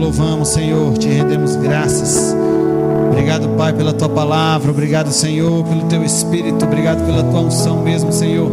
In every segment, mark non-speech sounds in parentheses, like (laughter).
louvamos, Senhor, te rendemos graças. Obrigado, Pai, pela tua palavra. Obrigado, Senhor, pelo teu espírito. Obrigado pela tua unção mesmo, Senhor.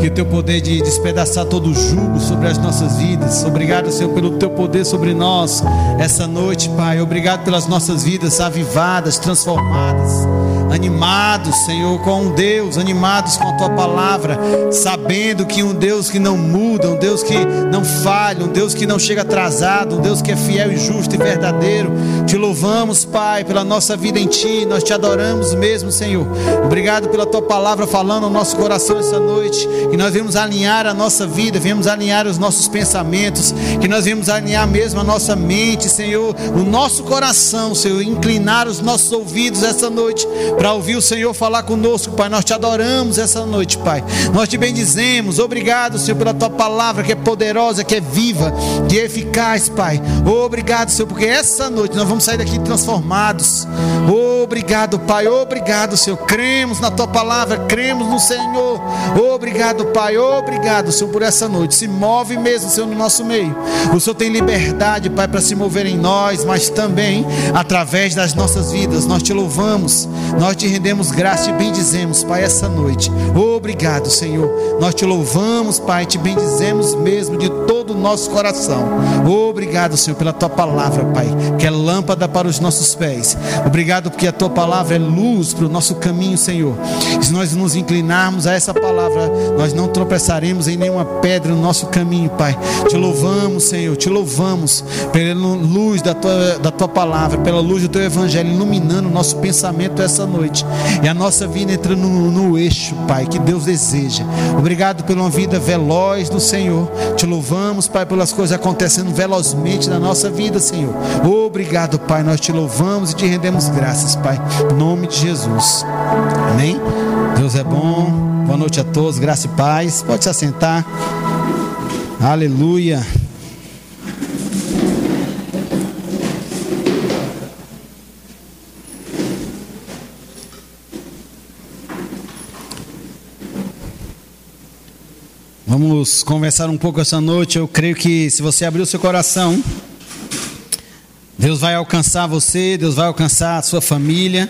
Que o teu poder de despedaçar todo o jugo sobre as nossas vidas. Obrigado, Senhor, pelo teu poder sobre nós essa noite, Pai. Obrigado pelas nossas vidas avivadas, transformadas animados, Senhor, com Deus, animados com a tua palavra, sabendo que um Deus que não muda, um Deus que não falha, um Deus que não chega atrasado, um Deus que é fiel e justo e verdadeiro. Te louvamos, Pai, pela nossa vida em Ti, nós te adoramos mesmo, Senhor. Obrigado pela tua palavra falando no nosso coração essa noite, que nós vemos alinhar a nossa vida, vemos alinhar os nossos pensamentos, que nós vemos alinhar mesmo a nossa mente, Senhor, o nosso coração, Senhor, inclinar os nossos ouvidos essa noite para ouvir o Senhor falar conosco, Pai. Nós te adoramos essa noite, Pai. Nós te bendizemos. Obrigado, Senhor, pela tua palavra que é poderosa, que é viva, que é eficaz, Pai. Obrigado, Senhor, porque essa noite nós vamos sair daqui transformados. Obrigado, Pai. Obrigado, Senhor. Cremos na tua palavra, cremos no Senhor. Obrigado, Pai. Obrigado, Senhor, por essa noite. Se move mesmo, Senhor, no nosso meio. O Senhor tem liberdade, Pai, para se mover em nós, mas também através das nossas vidas. Nós te louvamos. Nós te rendemos graça e bendizemos, Pai, essa noite. Obrigado, Senhor. Nós te louvamos, Pai, te bendizemos mesmo de todo o nosso coração. Obrigado, Senhor, pela tua palavra, Pai, que é lâmpada para os nossos pés. Obrigado porque a tua palavra é luz para o nosso caminho, Senhor. E se nós nos inclinarmos a essa palavra, nós não tropeçaremos em nenhuma pedra no nosso caminho, Pai. Te louvamos, Senhor, te louvamos pela luz da tua, da tua palavra, pela luz do teu evangelho, iluminando o nosso pensamento essa noite. E a nossa vida entrando no, no eixo, Pai, que Deus deseja. Obrigado pela vida veloz do Senhor. Te louvamos, Pai, pelas coisas acontecendo velozmente na nossa vida, Senhor. Obrigado, Pai. Nós te louvamos e te rendemos graças, Pai. Em nome de Jesus. Amém. Deus é bom. Boa noite a todos. Graça e paz. Pode se assentar. Aleluia. Vamos conversar um pouco essa noite. Eu creio que se você abrir o seu coração, Deus vai alcançar você, Deus vai alcançar a sua família,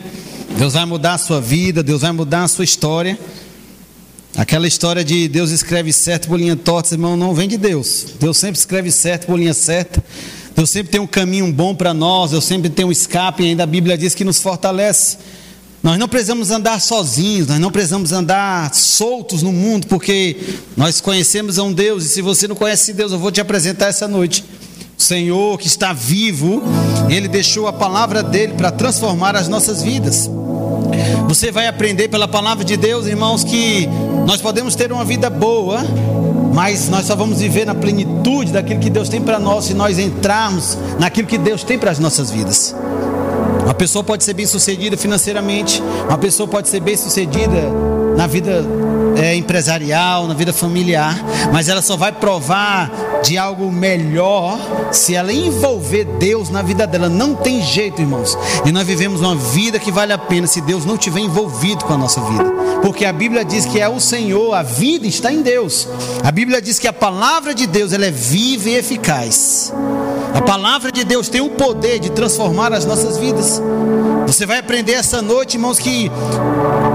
Deus vai mudar a sua vida, Deus vai mudar a sua história. Aquela história de Deus escreve certo por linha torta, irmão, não vem de Deus. Deus sempre escreve certo por linha certa. Deus sempre tem um caminho bom para nós, Deus sempre tem um escape, e ainda a Bíblia diz que nos fortalece. Nós não precisamos andar sozinhos, nós não precisamos andar soltos no mundo, porque nós conhecemos a um Deus, e se você não conhece Deus, eu vou te apresentar essa noite. O Senhor que está vivo, Ele deixou a palavra dele para transformar as nossas vidas. Você vai aprender pela palavra de Deus, irmãos, que nós podemos ter uma vida boa, mas nós só vamos viver na plenitude daquilo que Deus tem para nós se nós entrarmos naquilo que Deus tem para as nossas vidas. Uma pessoa pode ser bem sucedida financeiramente, uma pessoa pode ser bem sucedida na vida é, empresarial, na vida familiar, mas ela só vai provar de algo melhor se ela envolver Deus na vida dela. Não tem jeito, irmãos. E nós vivemos uma vida que vale a pena se Deus não tiver envolvido com a nossa vida. Porque a Bíblia diz que é o Senhor, a vida está em Deus. A Bíblia diz que a palavra de Deus ela é viva e eficaz. A palavra de Deus tem o poder de transformar as nossas vidas. Você vai aprender essa noite, irmãos, que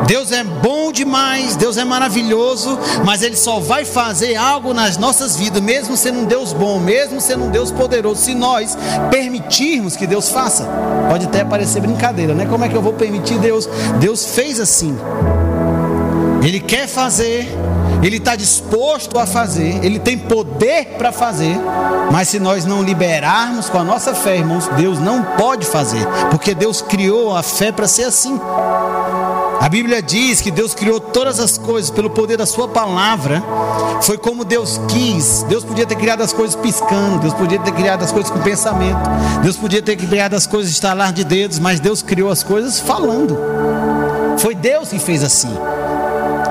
Deus é bom demais, Deus é maravilhoso, mas Ele só vai fazer algo nas nossas vidas, mesmo sendo um Deus bom, mesmo sendo um Deus poderoso, se nós permitirmos que Deus faça. Pode até parecer brincadeira, né? Como é que eu vou permitir Deus? Deus fez assim. Ele quer fazer, ele está disposto a fazer, ele tem poder para fazer, mas se nós não liberarmos com a nossa fé, irmãos, Deus não pode fazer, porque Deus criou a fé para ser assim. A Bíblia diz que Deus criou todas as coisas pelo poder da Sua palavra. Foi como Deus quis. Deus podia ter criado as coisas piscando. Deus podia ter criado as coisas com pensamento. Deus podia ter criado as coisas estalar de dedos. Mas Deus criou as coisas falando. Foi Deus que fez assim.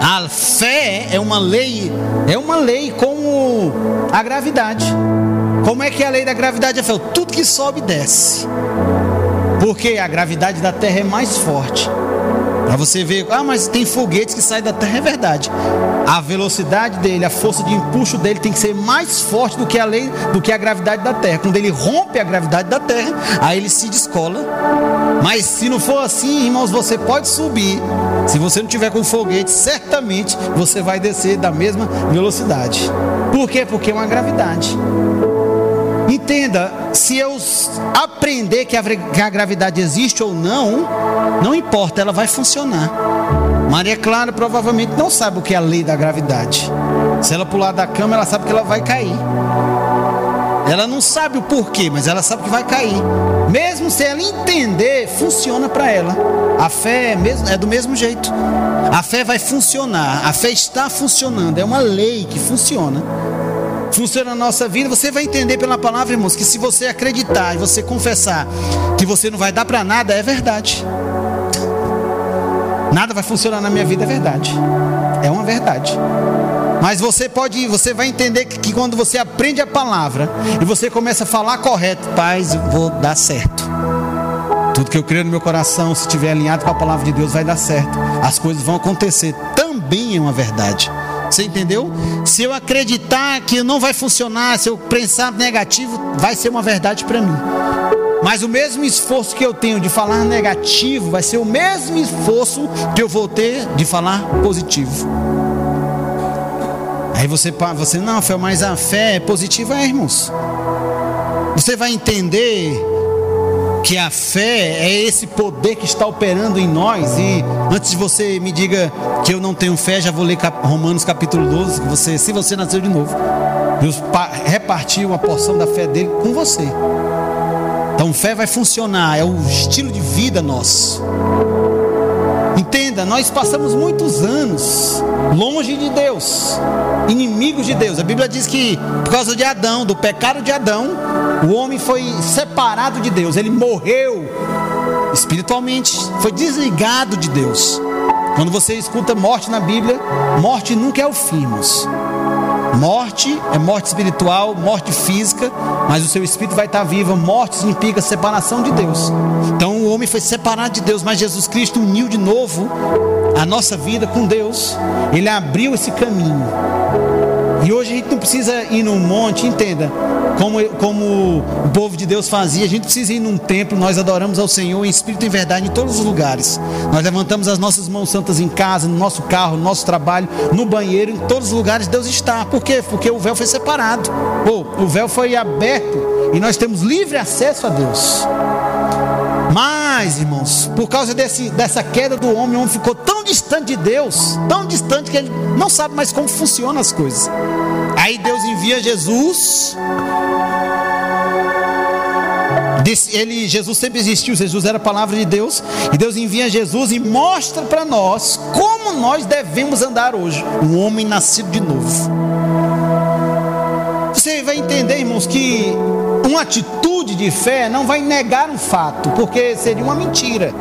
A fé é uma lei, é uma lei como a gravidade. Como é que é a lei da gravidade é fé? Tudo que sobe desce. Porque a gravidade da Terra é mais forte. Para você ver, ah, mas tem foguetes que saem da Terra, é verdade. A velocidade dele, a força de impulso dele tem que ser mais forte do que a lei, do que a gravidade da Terra. Quando ele rompe a gravidade da Terra, aí ele se descola. Mas se não for assim, irmãos, você pode subir. Se você não tiver com foguete, certamente você vai descer da mesma velocidade. Por quê? Porque é uma gravidade. Entenda, se eu aprender que a, gravidade existe ou não, não importa, ela vai funcionar. Maria Clara provavelmente não sabe o que é a lei da gravidade. Se ela pular da cama, ela sabe que ela vai cair. Ela não sabe o porquê, mas ela sabe que vai cair. Mesmo se ela entender, funciona para ela. A fé é, mesmo, é do mesmo jeito. A fé vai funcionar. A fé está funcionando. É uma lei que funciona funciona na nossa vida, você vai entender pela palavra, irmãos, que se você acreditar e você confessar que você não vai dar para nada, é verdade. Nada vai funcionar na minha vida, é verdade. É uma verdade. Mas você pode, você vai entender que, que quando você aprende a palavra e você começa a falar correto, paz, vou dar certo. Tudo que eu creio no meu coração, se estiver alinhado com a palavra de Deus, vai dar certo. As coisas vão acontecer. Também é uma verdade. Você entendeu? Se eu acreditar que não vai funcionar, se eu pensar negativo, vai ser uma verdade para mim. Mas o mesmo esforço que eu tenho de falar negativo vai ser o mesmo esforço que eu vou ter de falar positivo. Aí você, você não, foi mais a fé é positiva, é, irmãos. Você vai entender que a fé é esse poder que está operando em nós. E antes de você me diga que eu não tenho fé, já vou ler Romanos capítulo 12. Que você, se você nasceu de novo, Deus repartiu uma porção da fé dele com você. Então, fé vai funcionar, é o estilo de vida nosso. Entenda, nós passamos muitos anos longe de Deus, inimigos de Deus. A Bíblia diz que por causa de Adão, do pecado de Adão, o homem foi separado de Deus, ele morreu espiritualmente, foi desligado de Deus. Quando você escuta morte na Bíblia, morte nunca é o fim. Morte é morte espiritual, morte física, mas o seu espírito vai estar vivo. Morte significa separação de Deus. Então o homem foi separado de Deus, mas Jesus Cristo uniu de novo a nossa vida com Deus. Ele abriu esse caminho. E hoje a gente não precisa ir num monte, entenda, como, como o povo de Deus fazia, a gente precisa ir num templo, nós adoramos ao Senhor em espírito e em verdade em todos os lugares. Nós levantamos as nossas mãos santas em casa, no nosso carro, no nosso trabalho, no banheiro, em todos os lugares Deus está. Por quê? Porque o véu foi separado. Ou o véu foi aberto e nós temos livre acesso a Deus. Mas, irmãos, por causa desse, dessa queda do homem, o homem ficou tão distante de Deus, tão distante que ele não sabe mais como funcionam as coisas. Aí Deus envia Jesus. Ele, Jesus sempre existiu, Jesus era a palavra de Deus, e Deus envia Jesus e mostra para nós como nós devemos andar hoje, um homem nascido de novo. Você vai entender, irmãos, que uma atitude de fé não vai negar um fato, porque seria uma mentira.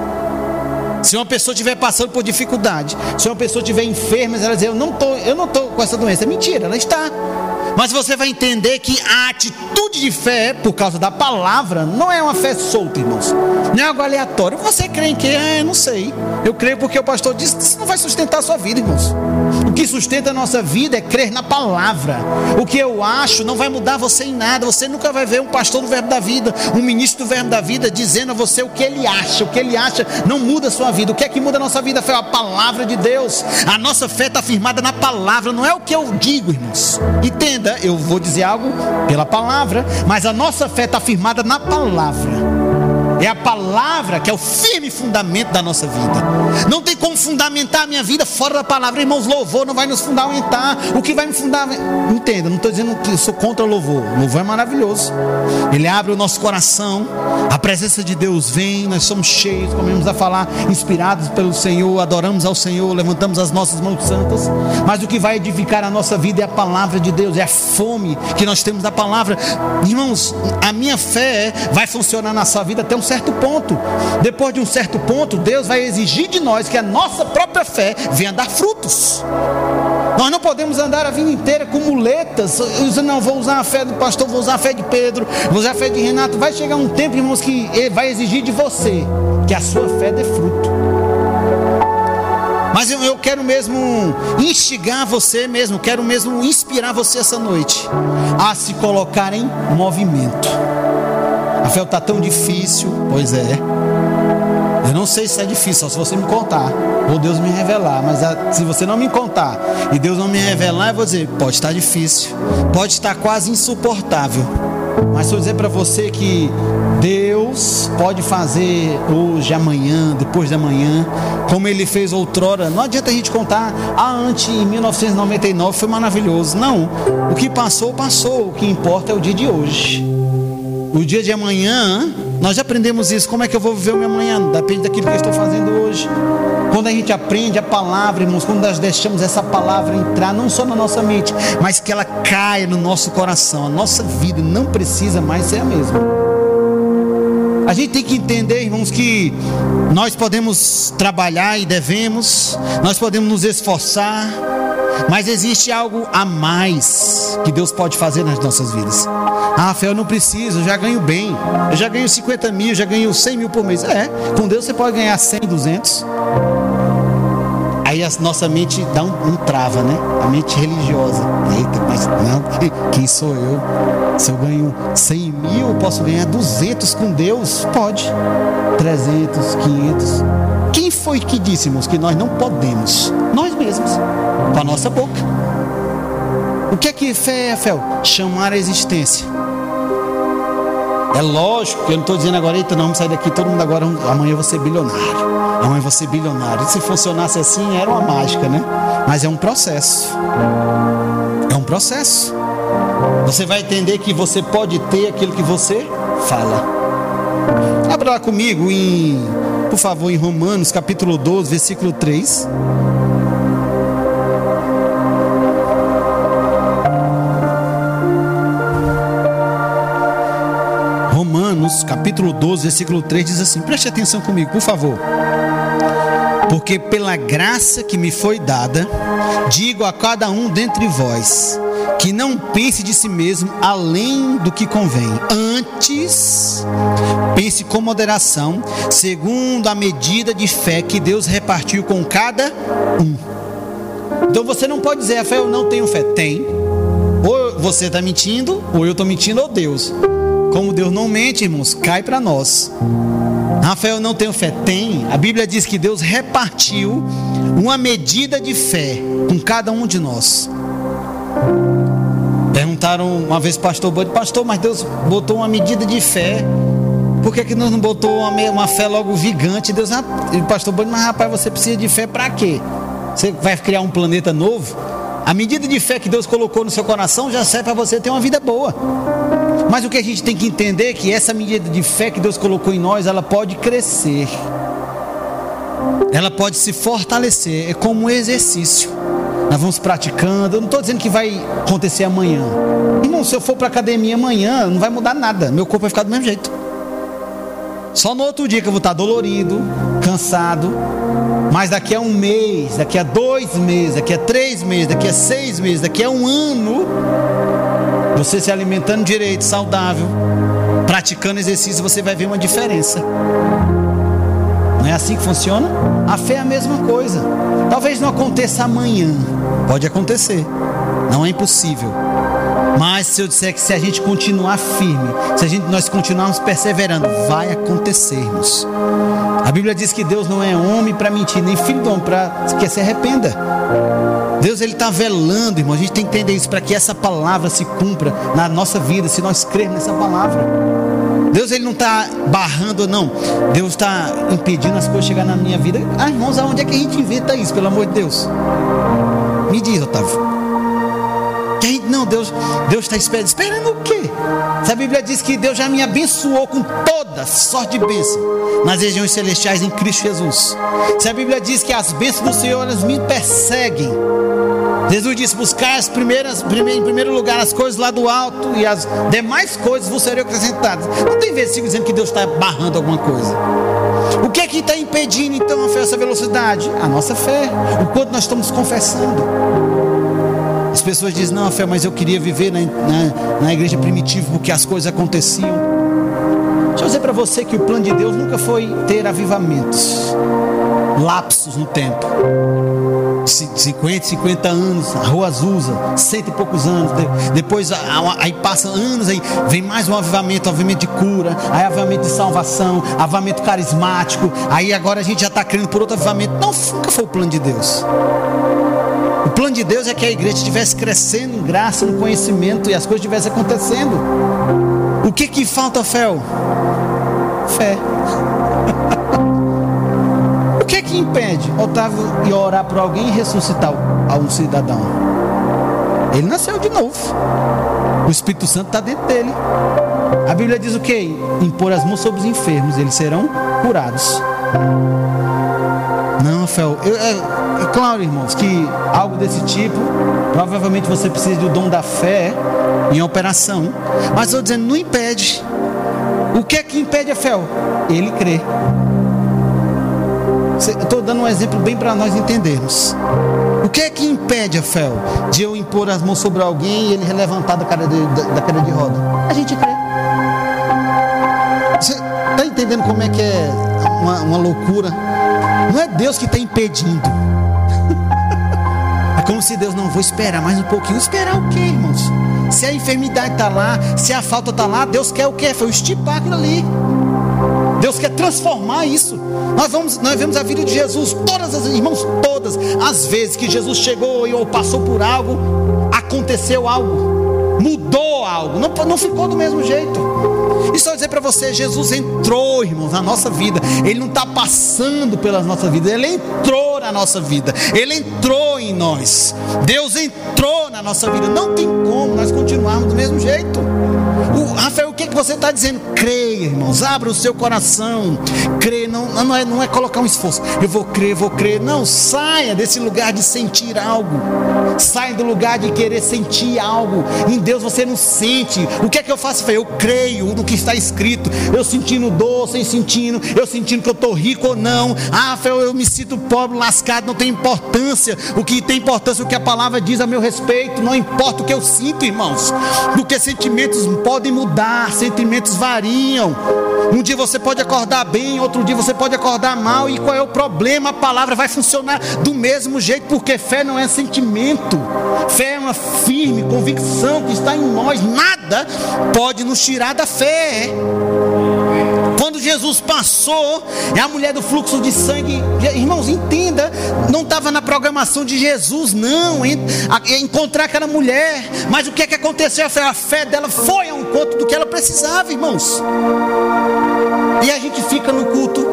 Se uma pessoa estiver passando por dificuldade, se uma pessoa estiver enferma, ela dizer, eu não tô, eu não estou com essa doença, é mentira, ela está. Mas você vai entender que a atitude de fé, por causa da palavra, não é uma fé solta, irmãos. Não é algo aleatório. Você crê em quê? Ah, não sei. Eu creio porque o pastor disse que isso não vai sustentar a sua vida, irmãos. O que sustenta a nossa vida é crer na palavra. O que eu acho não vai mudar você em nada. Você nunca vai ver um pastor do verbo da vida, um ministro do verbo da vida, dizendo a você o que ele acha. O que ele acha não muda a sua vida. O que é que muda a nossa vida? Foi a palavra de Deus. A nossa fé está firmada na palavra, não é o que eu digo, irmãos. Entenda eu vou dizer algo pela palavra, mas a nossa fé está firmada na palavra. É a palavra que é o firme fundamento da nossa vida. Não tem como fundamentar a minha vida fora da palavra. Irmãos, louvor não vai nos fundamentar. O que vai me fundamentar? Entenda, não estou dizendo que eu sou contra o louvor. O louvor é maravilhoso. Ele abre o nosso coração. A presença de Deus vem. Nós somos cheios, começamos a falar, inspirados pelo Senhor. Adoramos ao Senhor. Levantamos as nossas mãos santas. Mas o que vai edificar a nossa vida é a palavra de Deus. É a fome que nós temos da palavra. Irmãos, a minha fé vai funcionar na sua vida até um certo ponto. Depois de um certo ponto, Deus vai exigir de nós que a nossa própria fé venha dar frutos. Nós não podemos andar a vida inteira com muletas. Eu não vou usar a fé do pastor, vou usar a fé de Pedro, vou usar a fé de Renato. Vai chegar um tempo, irmãos, que vai exigir de você que a sua fé dê fruto. Mas eu, eu quero mesmo instigar você mesmo, quero mesmo inspirar você essa noite a se colocar em movimento. Fé está tão difícil, pois é. Eu não sei se é difícil, só se você me contar, ou Deus me revelar. Mas se você não me contar e Deus não me revelar, eu vou dizer: pode estar difícil, pode estar quase insuportável. Mas estou dizer para você que Deus pode fazer hoje, amanhã, depois da manhã, como Ele fez outrora. Não adianta a gente contar, ah, antes em 1999 foi maravilhoso. Não, o que passou, passou. O que importa é o dia de hoje. O dia de amanhã, nós já aprendemos isso. Como é que eu vou viver o meu amanhã? Depende daquilo que eu estou fazendo hoje. Quando a gente aprende a palavra, irmãos, quando nós deixamos essa palavra entrar não só na nossa mente, mas que ela caia no nosso coração, a nossa vida não precisa mais ser a mesma. A gente tem que entender, irmãos, que nós podemos trabalhar e devemos, nós podemos nos esforçar, mas existe algo a mais que Deus pode fazer nas nossas vidas. Ah, Fé, eu não preciso, eu já ganho bem. Eu já ganho 50 mil, já ganho 100 mil por mês. É, com Deus você pode ganhar 100, 200. Aí a nossa mente dá um, um trava, né? A mente religiosa. Eita, mas não, (laughs) quem sou eu? Se eu ganho 100 mil, posso ganhar 200 com Deus? Pode. 300, 500. Quem foi que disse, irmãos, que nós não podemos? Nós mesmos, com a nossa boca. O que é que fé é, Fel? Chamar a existência. É lógico que eu não estou dizendo agora, eita, não, vamos sair daqui, todo mundo agora, amanhã eu vou ser bilionário. Amanhã eu vou ser bilionário. Se funcionasse assim, era uma mágica, né? Mas é um processo. É um processo. Você vai entender que você pode ter aquilo que você fala. Abra lá comigo em, por favor, em Romanos capítulo 12, versículo 3. Romanos, capítulo 12, versículo 3 diz assim: preste atenção comigo, por favor. Porque pela graça que me foi dada, digo a cada um dentre vós, que não pense de si mesmo além do que convém. Antes, pense com moderação, segundo a medida de fé que Deus repartiu com cada um. Então você não pode dizer, fé eu não tenho fé. Tem. Ou você está mentindo, ou eu estou mentindo, ou Deus. Como Deus não mente, irmãos, cai para nós. Rafael não tem fé? Tem. A Bíblia diz que Deus repartiu uma medida de fé com cada um de nós. Perguntaram uma vez pastor Bud, pastor, mas Deus botou uma medida de fé. Por que, que Deus não botou uma, uma fé logo gigante? Deus, ah, pastor Bud, mas rapaz, você precisa de fé para quê? Você vai criar um planeta novo? A medida de fé que Deus colocou no seu coração já serve para você ter uma vida boa. Mas o que a gente tem que entender é que essa medida de fé que Deus colocou em nós, ela pode crescer. Ela pode se fortalecer. É como um exercício. Nós vamos praticando. Eu não estou dizendo que vai acontecer amanhã. Irmão, se eu for para academia amanhã, não vai mudar nada. Meu corpo vai ficar do mesmo jeito. Só no outro dia que eu vou estar dolorido, cansado. Mas daqui a um mês, daqui a dois meses, daqui a três meses, daqui a seis meses, daqui a um ano, você se alimentando direito, saudável, praticando exercício, você vai ver uma diferença. Não é assim que funciona? A fé é a mesma coisa. Talvez não aconteça amanhã, pode acontecer, não é impossível. Mas se eu disser que se a gente continuar firme, se a gente, nós continuarmos perseverando, vai acontecermos. A Bíblia diz que Deus não é homem para mentir, nem filho de homem para que se arrependa. Deus ele está velando, irmão. A gente tem que entender isso para que essa palavra se cumpra na nossa vida, se nós crermos nessa palavra. Deus ele não está barrando, não. Deus está impedindo as coisas chegar na minha vida. Ah, irmãos, aonde é que a gente inventa isso, pelo amor de Deus? Me diz, Otávio. Que gente, não, Deus Deus está esperando. Esperando o quê? Se a Bíblia diz que Deus já me abençoou com toda sorte de bênção nas regiões celestiais em Cristo Jesus. Se a Bíblia diz que as bênçãos do Senhor elas me perseguem, Jesus disse: buscar as primeiras, em primeiro lugar as coisas lá do alto e as demais coisas vos serão acrescentadas. Não tem versículo dizendo que Deus está barrando alguma coisa. O que é que está impedindo então a fé, essa velocidade? A nossa fé, o quanto nós estamos confessando. As pessoas dizem: não, fé, mas eu queria viver na, na, na igreja primitiva porque as coisas aconteciam. Deixa eu dizer para você que o plano de Deus nunca foi ter avivamentos. lapsos no tempo. 50, 50 anos, a rua Azusa, cento e poucos anos. Depois aí passa anos, aí vem mais um avivamento, avivamento de cura, aí avivamento de salvação, avivamento carismático. Aí agora a gente já está crendo por outro avivamento. Não, nunca foi o plano de Deus. O plano de Deus é que a igreja estivesse crescendo em graça, no conhecimento e as coisas estivessem acontecendo. O que que falta, Fel? Fé. Que que impede Otávio ir orar por alguém e ressuscitar um cidadão? Ele nasceu de novo. O Espírito Santo está dentro dele. A Bíblia diz o que? Impor as mãos sobre os enfermos, eles serão curados. Não, Fel, eu, é, é, claro, irmãos, que algo desse tipo, provavelmente você precisa do dom da fé em operação. Mas estou dizendo, não impede. O que é que impede a fé? Ele crê. Estou dando um exemplo bem para nós entendermos. O que é que impede a fé de eu impor as mãos sobre alguém e ele levantar da cara de, da, da cara de roda? A gente crê. Você está entendendo como é que é uma, uma loucura? Não é Deus que está impedindo. (laughs) É como se Deus não vou esperar mais um pouquinho. Esperar o quê, irmãos? Se a enfermidade está lá, se a falta está lá, Deus quer o quê? Foi o estipar aquilo ali. Deus quer transformar isso. Nós, vamos, nós vemos a vida de Jesus, todas as irmãos, todas as vezes que Jesus chegou ou passou por algo, aconteceu algo, mudou algo, não, não ficou do mesmo jeito. E só dizer para você, Jesus entrou, irmãos, na nossa vida. Ele não está passando pela nossa vida, ele entrou na nossa vida. Ele entrou em nós. Deus entrou na nossa vida. Não tem como nós continuarmos do mesmo jeito. Você está dizendo? Creia, irmãos. Abra o seu coração. Crê, não, não, é, não é colocar um esforço. Eu vou crer, vou crer. Não, saia desse lugar de sentir algo. Saia do lugar de querer sentir algo. Em Deus você não sente. O que é que eu faço? Eu creio no que está escrito. Eu sentindo dor, sem sentindo. Eu sentindo que eu estou rico ou não. Ah, Rafael, eu me sinto pobre, lascado. Não tem importância. O que tem importância é o que a palavra diz a meu respeito. Não importa o que eu sinto, irmãos. Porque sentimentos podem mudar, sentimentos variam. Um dia você pode acordar bem, outro dia você pode acordar mal. E qual é o problema? A palavra vai funcionar do mesmo jeito, porque fé não é sentimento, fé é uma firme convicção que está em nós. Nada pode nos tirar da fé. Jesus passou, é a mulher do fluxo de sangue, irmãos, entenda, não estava na programação de Jesus, não, encontrar aquela mulher, mas o que é que aconteceu? A fé dela foi ao encontro do que ela precisava, irmãos. E a gente fica no culto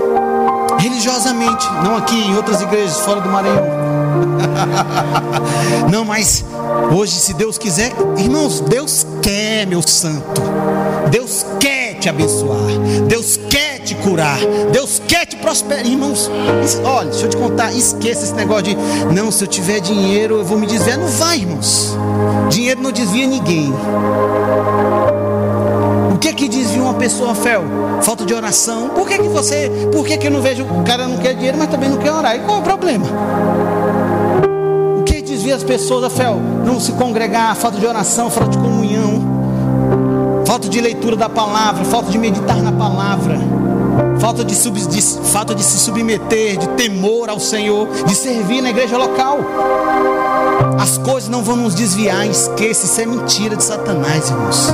religiosamente, não aqui em outras igrejas fora do Maranhão. (laughs) não, mas hoje, se Deus quiser, irmãos, Deus quer, meu santo. Deus quer te abençoar. Deus quer te curar. Deus quer te prosperar. Irmãos, olha, deixa eu te contar. Esqueça esse negócio de não, se eu tiver dinheiro, eu vou me desviar. Não vai, irmãos. Dinheiro não desvia ninguém. O que é que desvia uma pessoa, Fel? Falta de oração. Por que, que você. Por que, que eu não vejo. O cara não quer dinheiro, mas também não quer orar? E qual é o problema? O que desvia as pessoas, Fel? Não se congregar, falta de oração, falta de comunhão falta de leitura da palavra, falta de meditar na palavra, falta de, sub, de, falta de se submeter, de temor ao Senhor, de servir na igreja local. As coisas não vão nos desviar, esqueça, isso é mentira de Satanás, irmãos.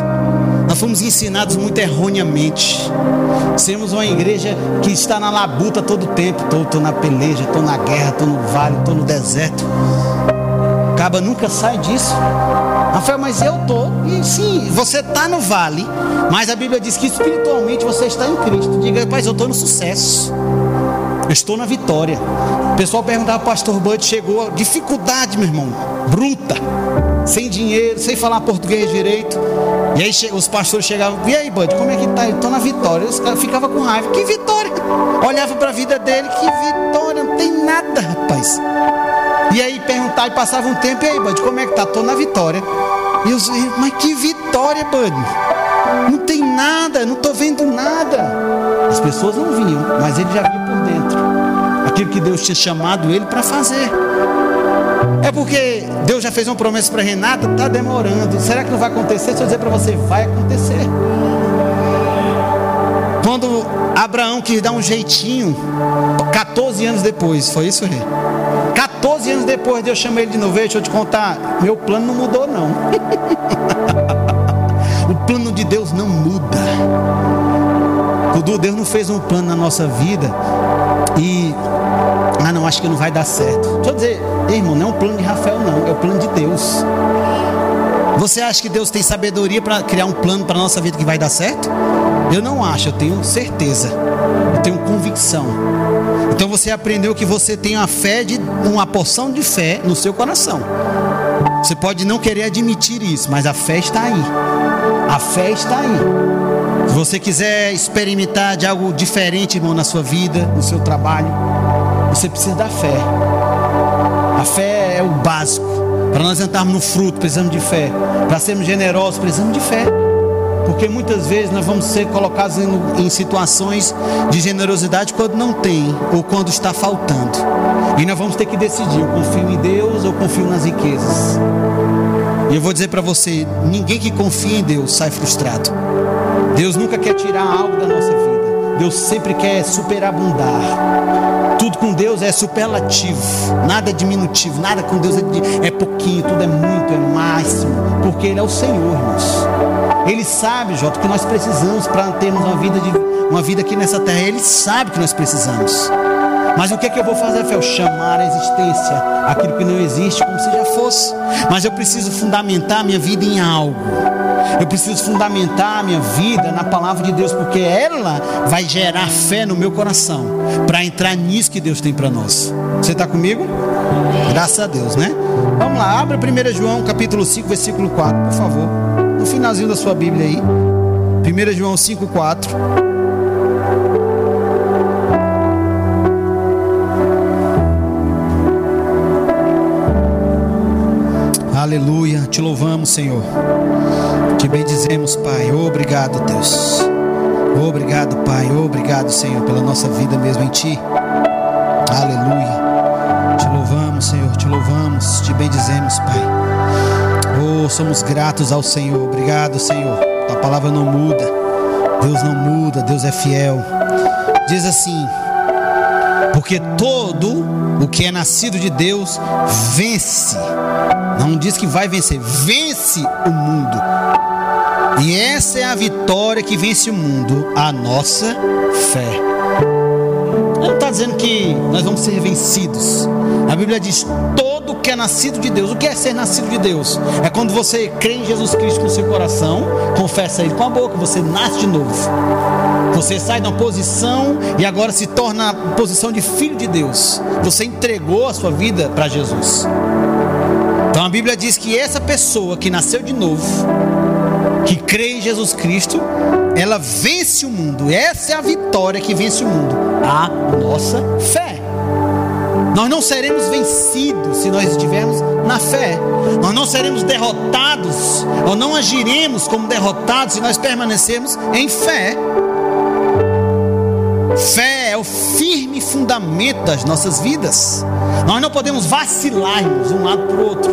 Nós fomos ensinados muito erroneamente. Sermos uma igreja que está na labuta todo o tempo. Estou na peleja, estou na guerra, estou no vale, estou no deserto. Acaba nunca sai disso. Rafael, mas eu tô. Sim, você está no vale, mas a Bíblia diz que espiritualmente você está em Cristo. Diga, pai, eu estou no sucesso. Eu estou na vitória. O pessoal perguntava, pastor Bud, chegou dificuldade, meu irmão, bruta, sem dinheiro, sem falar português direito. E aí os pastores chegavam, e aí, Bud, como é que tá? Eu estou na vitória. Os caras ficavam com raiva. Que vitória? Olhava para a vida dele, que vitória, não tem nada, rapaz. E aí perguntar e passava um tempo, e aí, Bud, como é que tá? Tô na vitória. E os mas que vitória, Bud? Não tem nada, não tô vendo nada. As pessoas não vinham, mas ele já via por dentro. Aquilo que Deus tinha chamado ele para fazer. É porque Deus já fez uma promessa para Renata, tá demorando. Será que não vai acontecer? Se eu dizer para você, vai acontecer. Quando Abraão quis dar um jeitinho, 14 anos depois, foi isso, rei? 14 anos depois de eu chamar ele de novo, deixa eu te contar, meu plano não mudou não. (laughs) o plano de Deus não muda. Dudu, Deus não fez um plano na nossa vida e ah não, acho que não vai dar certo. Deixa eu dizer, irmão, não é um plano de Rafael não, é o plano de Deus. Você acha que Deus tem sabedoria para criar um plano para a nossa vida que vai dar certo? Eu não acho, eu tenho certeza. Eu tenho convicção. Então você aprendeu que você tem uma fé de uma porção de fé no seu coração. Você pode não querer admitir isso, mas a fé está aí. A fé está aí. Se você quiser experimentar de algo diferente, irmão, na sua vida, no seu trabalho, você precisa da fé. A fé é o básico. Para nós entrarmos no fruto, precisamos de fé. Para sermos generosos, precisamos de fé. Porque muitas vezes nós vamos ser colocados em, em, situações de generosidade quando não tem ou quando está faltando. E nós vamos ter que decidir: eu confio em Deus ou confio nas riquezas. E eu vou dizer para você: ninguém que confia em Deus sai frustrado. Deus nunca quer tirar algo da nossa vida. Deus sempre quer superabundar. Tudo com Deus é superlativo, nada é diminutivo, nada com Deus é, é pouquinho, tudo é muito, é máximo, porque Ele é o Senhor, irmãos. Ele sabe, Jota, que nós precisamos para termos uma vida, de, uma vida aqui nessa terra. Ele sabe que nós precisamos. Mas o que é que eu vou fazer, Fel? Chamar a existência aquilo que não existe como se já fosse. Mas eu preciso fundamentar a minha vida em algo. Eu preciso fundamentar a minha vida na palavra de Deus, porque ela vai gerar fé no meu coração para entrar nisso que Deus tem para nós. Você está comigo? Graças a Deus, né? Vamos lá, abra 1 João capítulo 5, versículo 4, por favor. No finalzinho da sua Bíblia aí. 1 João 5, 4. Aleluia, te louvamos, Senhor. Te bendizemos, Pai. Obrigado, Deus. Obrigado, Pai. Obrigado, Senhor, pela nossa vida mesmo em Ti. Aleluia. Te louvamos, Senhor. Te louvamos. Te bendizemos, Pai. Oh, somos gratos ao Senhor. Obrigado, Senhor. A palavra não muda. Deus não muda. Deus é fiel. Diz assim: Porque todo o que é nascido de Deus vence. Não diz que vai vencer, vence o mundo. E essa é a vitória que vence o mundo, a nossa fé. Ele não está dizendo que nós vamos ser vencidos. A Bíblia diz: todo que é nascido de Deus. O que é ser nascido de Deus? É quando você crê em Jesus Cristo com seu coração, confessa Ele com a boca, você nasce de novo. Você sai uma posição e agora se torna a posição de filho de Deus. Você entregou a sua vida para Jesus. Então a Bíblia diz que essa pessoa que nasceu de novo, que crê em Jesus Cristo, ela vence o mundo. Essa é a vitória que vence o mundo. A nossa fé. Nós não seremos vencidos se nós estivermos na fé. Nós não seremos derrotados, ou não agiremos como derrotados se nós permanecermos em fé. Fé é o firme fundamento das nossas vidas. Nós não podemos vacilar de um lado para o outro.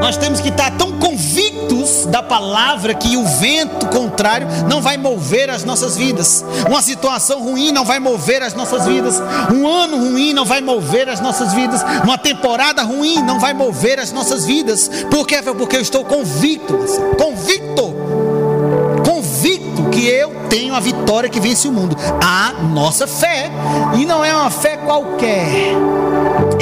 Nós temos que estar tão convictos da palavra que o vento contrário não vai mover as nossas vidas. Uma situação ruim não vai mover as nossas vidas. Um ano ruim não vai mover as nossas vidas. Uma temporada ruim não vai mover as nossas vidas. Por quê? Porque eu estou convicto, convicto, convicto que eu tenho a vitória que vence o mundo. A nossa fé. E não é uma fé qualquer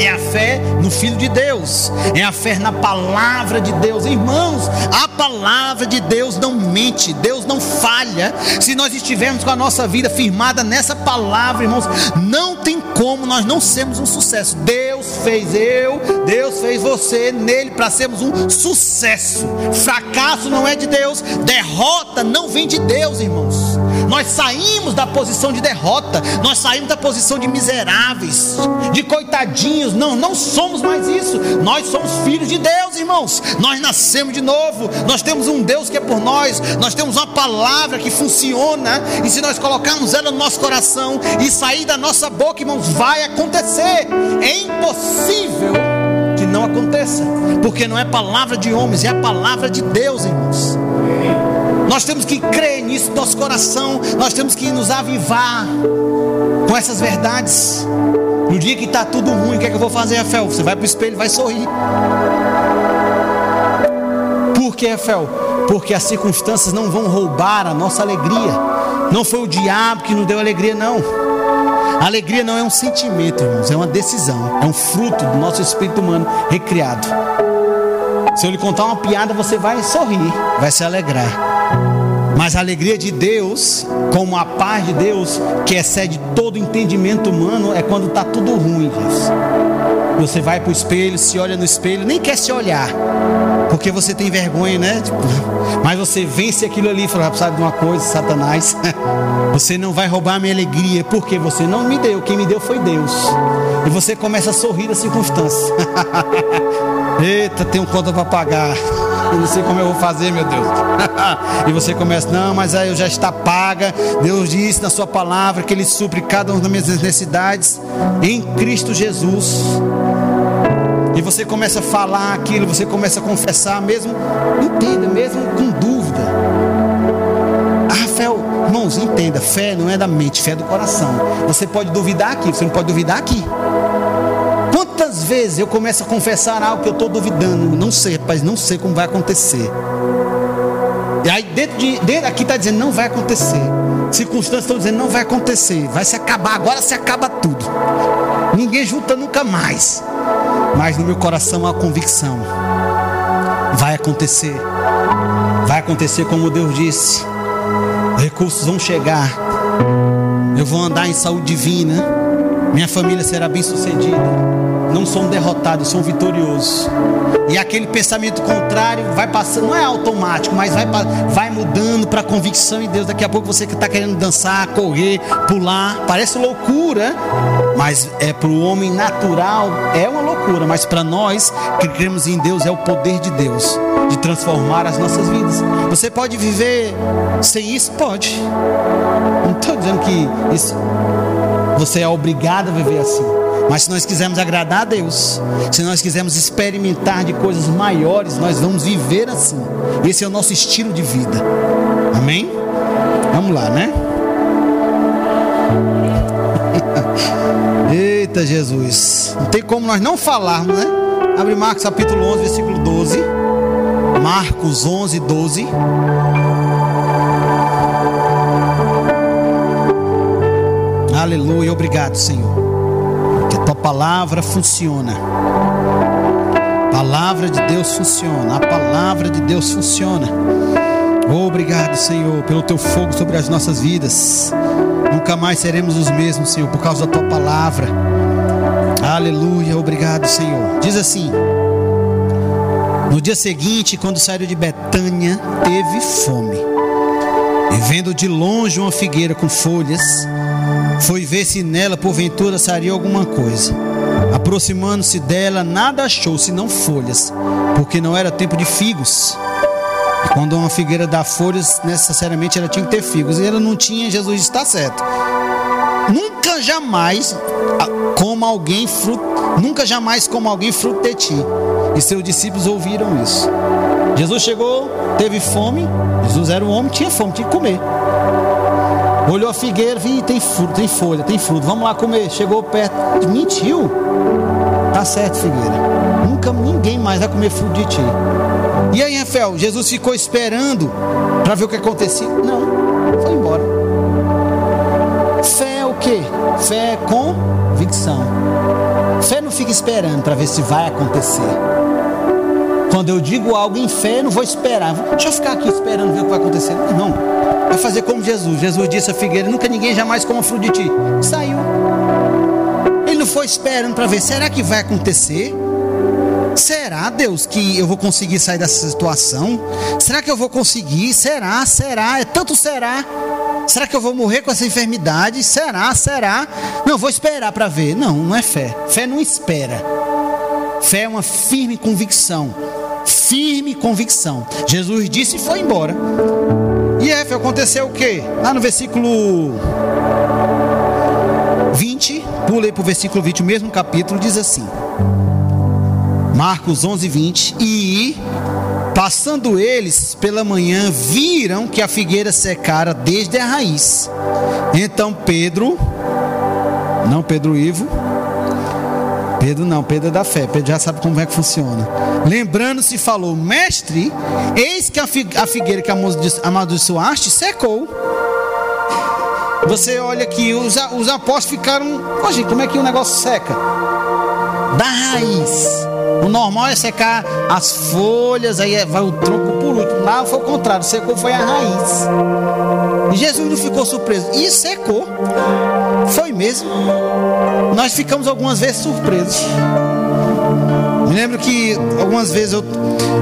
é a fé no Filho de Deus, é a fé na palavra de Deus. Irmãos, a palavra de Deus não mente, Deus não falha. Se nós estivermos com a nossa vida firmada nessa palavra, irmãos, não tem como nós não sermos um sucesso. Deus fez eu, Deus fez você nele para sermos um sucesso. Fracasso não é de Deus, derrota não vem de Deus, irmãos. Nós saímos da posição de derrota, nós saímos da posição de miseráveis, de coitadinhos. Não, não somos mais isso. Nós somos filhos de Deus, irmãos. Nós nascemos de novo. Nós temos um Deus que é por nós. Nós temos uma palavra que funciona. E se nós colocarmos ela no nosso coração e sair da nossa boca, irmãos, vai acontecer. É impossível que não aconteça, porque não é palavra de homens, é a palavra de Deus, irmãos. Nós temos que crer nisso, nosso coração, nós temos que nos avivar com essas verdades. No dia que está tudo ruim, o que é que eu vou fazer, Rafael? Você vai para o espelho e vai sorrir. Por que, Rafael? Porque as circunstâncias não vão roubar a nossa alegria. Não foi o diabo que nos deu alegria, não. Alegria não é um sentimento, irmãos, é uma decisão, é um fruto do nosso espírito humano recriado. Se eu lhe contar uma piada, você vai sorrir, vai se alegrar. Mas a alegria de Deus, como a paz de Deus, que excede todo entendimento humano, é quando está tudo ruim, Jesus. Você vai para o espelho, se olha no espelho, nem quer se olhar, porque você tem vergonha, né? Tipo, (laughs) mas você vence aquilo ali fala, sabe de uma coisa, Satanás, (laughs) você não vai roubar a minha alegria, porque você não me deu, quem me deu foi Deus. E você começa a sorrir das circunstâncias. (laughs) Eita, tem um conta para pagar. Eu não sei como eu vou fazer, meu Deus. (laughs) e você começa, não, mas aí eu já está paga. Deus disse na sua palavra que Ele supre cada uma das minhas necessidades em Cristo Jesus. E você começa a falar aquilo, você começa a confessar, mesmo, entenda, mesmo com dúvida. Ah, Rafael, irmãos, entenda, fé não é da mente, fé é do coração. Você pode duvidar aqui, você não pode duvidar aqui. Vezes eu começo a confessar algo que eu estou duvidando? Não sei, rapaz, não sei como vai acontecer. E aí dentro de, dentro, aqui está dizendo não vai acontecer. Circunstâncias estão dizendo não vai acontecer. Vai se acabar, agora se acaba tudo. Ninguém junta nunca mais. Mas no meu coração há convicção. Vai acontecer. Vai acontecer como Deus disse. Recursos vão chegar. Eu vou andar em saúde divina. Minha família será bem sucedida não sou um derrotado, sou um vitorioso. E aquele pensamento contrário vai passando, não é automático, mas vai, vai mudando para convicção em Deus. Daqui a pouco você que está querendo dançar, correr, pular, parece loucura, mas é para o homem natural, é uma loucura, mas para nós que cremos em Deus, é o poder de Deus de transformar as nossas vidas. Você pode viver sem isso? Pode. Não estou dizendo que isso, você é obrigado a viver assim. Mas se nós quisermos agradar a Deus, se nós quisermos experimentar de coisas maiores, nós vamos viver assim. Esse é o nosso estilo de vida. Amém? Vamos lá, né? (laughs) Eita Jesus. Não tem como nós não falarmos, né? Abre Marcos capítulo 11, versículo 12. Marcos 11, 12. Aleluia, obrigado, Senhor palavra funciona. A palavra de Deus funciona. A palavra de Deus funciona. Obrigado, Senhor, pelo teu fogo sobre as nossas vidas. Nunca mais seremos os mesmos, Senhor, por causa da tua palavra. Aleluia, obrigado, Senhor. Diz assim: No dia seguinte, quando saiu de Betânia, teve fome. E vendo de longe uma figueira com folhas, foi ver se nela porventura sairia alguma coisa. Aproximando-se dela, nada achou senão folhas, porque não era tempo de figos. E quando uma figueira dá folhas, necessariamente ela tinha que ter figos. E ela não tinha, Jesus está certo. Nunca jamais como alguém fruto, nunca jamais como alguém fruto de ti. E seus discípulos ouviram isso. Jesus chegou, teve fome. Jesus era um homem, tinha fome, tinha que comer. Olhou a figueira, vi, tem fruto, tem folha, tem fruto. Vamos lá comer. Chegou perto, mentiu. Tá certo, figueira. Nunca ninguém mais vai comer fruto de ti. E aí, Rafael, Jesus ficou esperando para ver o que acontecia? Não, foi embora. Fé é o quê? Fé é convicção. Fé não fica esperando para ver se vai acontecer. Quando eu digo algo em fé, não vou esperar. Deixa eu ficar aqui esperando ver o que vai acontecer. Não. Vai fazer como Jesus. Jesus disse a figueira: Nunca ninguém jamais coma fruto de ti. Saiu. Ele não foi esperando para ver. Será que vai acontecer? Será, Deus, que eu vou conseguir sair dessa situação? Será que eu vou conseguir? Será? Será? É tanto será. Será que eu vou morrer com essa enfermidade? Será? Será? Não, vou esperar para ver. Não, não é fé. Fé não espera. Fé é uma firme convicção. Firme convicção. Jesus disse e foi embora. E F, aconteceu o que? Lá no versículo 20, pulei para o versículo 20, o mesmo capítulo, diz assim: Marcos 11, 20. E Passando eles pela manhã, viram que a figueira secara desde a raiz. Então Pedro, não Pedro Ivo, Pedro não, Pedro é da fé, Pedro já sabe como é que funciona. Lembrando-se, falou: Mestre, eis que a figueira que amaldiçoaste secou. Você olha aqui, os, os apóstolos ficaram. Poxa, como é que o negócio seca? Da raiz. O normal é secar as folhas, aí é, vai o tronco por último. Lá foi o contrário, secou foi a raiz. E Jesus não ficou surpreso. E secou. Foi mesmo. Nós ficamos algumas vezes surpresos. Me lembro que algumas vezes eu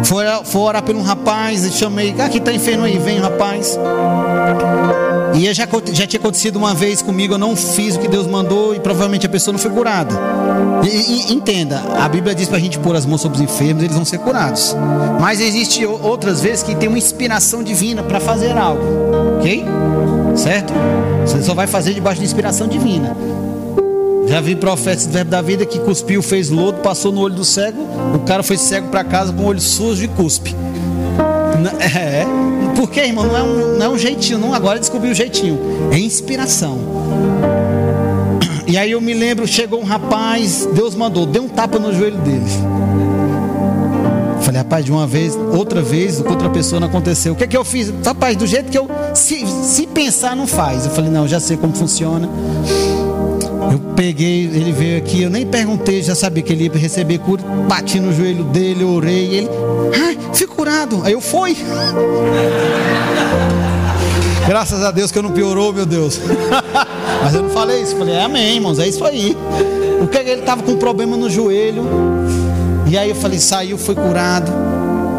fui, fui orar por um rapaz e chamei, ah, aqui está enfermo aí, vem rapaz. E já, já tinha acontecido uma vez comigo, eu não fiz o que Deus mandou e provavelmente a pessoa não foi curada. E, e, entenda, a Bíblia diz para a gente pôr as mãos sobre os enfermos, eles vão ser curados. Mas existe outras vezes que tem uma inspiração divina para fazer algo, ok? Certo? Você só vai fazer debaixo de inspiração divina. Já vi profetas do verbo da vida que cuspiu, fez lodo, passou no olho do cego, o cara foi cego para casa com o olho sujo e cuspe. (laughs) É, porque, irmão, não é um, não é um jeitinho, não. Agora descobri o jeitinho. É inspiração. E aí eu me lembro, chegou um rapaz, Deus mandou, deu um tapa no joelho dele. Falei, rapaz, de uma vez, outra vez, com outra pessoa não aconteceu. O que é que eu fiz? Rapaz, do jeito que eu, se, se pensar, não faz. Eu falei, não, já sei como funciona. Eu peguei, ele veio aqui, eu nem perguntei, já sabia que ele ia receber cura. Bati no joelho dele, orei, ele, ai, fui curado. Aí eu fui. Graças a Deus que eu não piorou, meu Deus. (laughs) Mas eu não falei isso, falei, amém, irmãos, é isso aí. O que ele estava com problema no joelho. E aí eu falei, saiu, foi curado.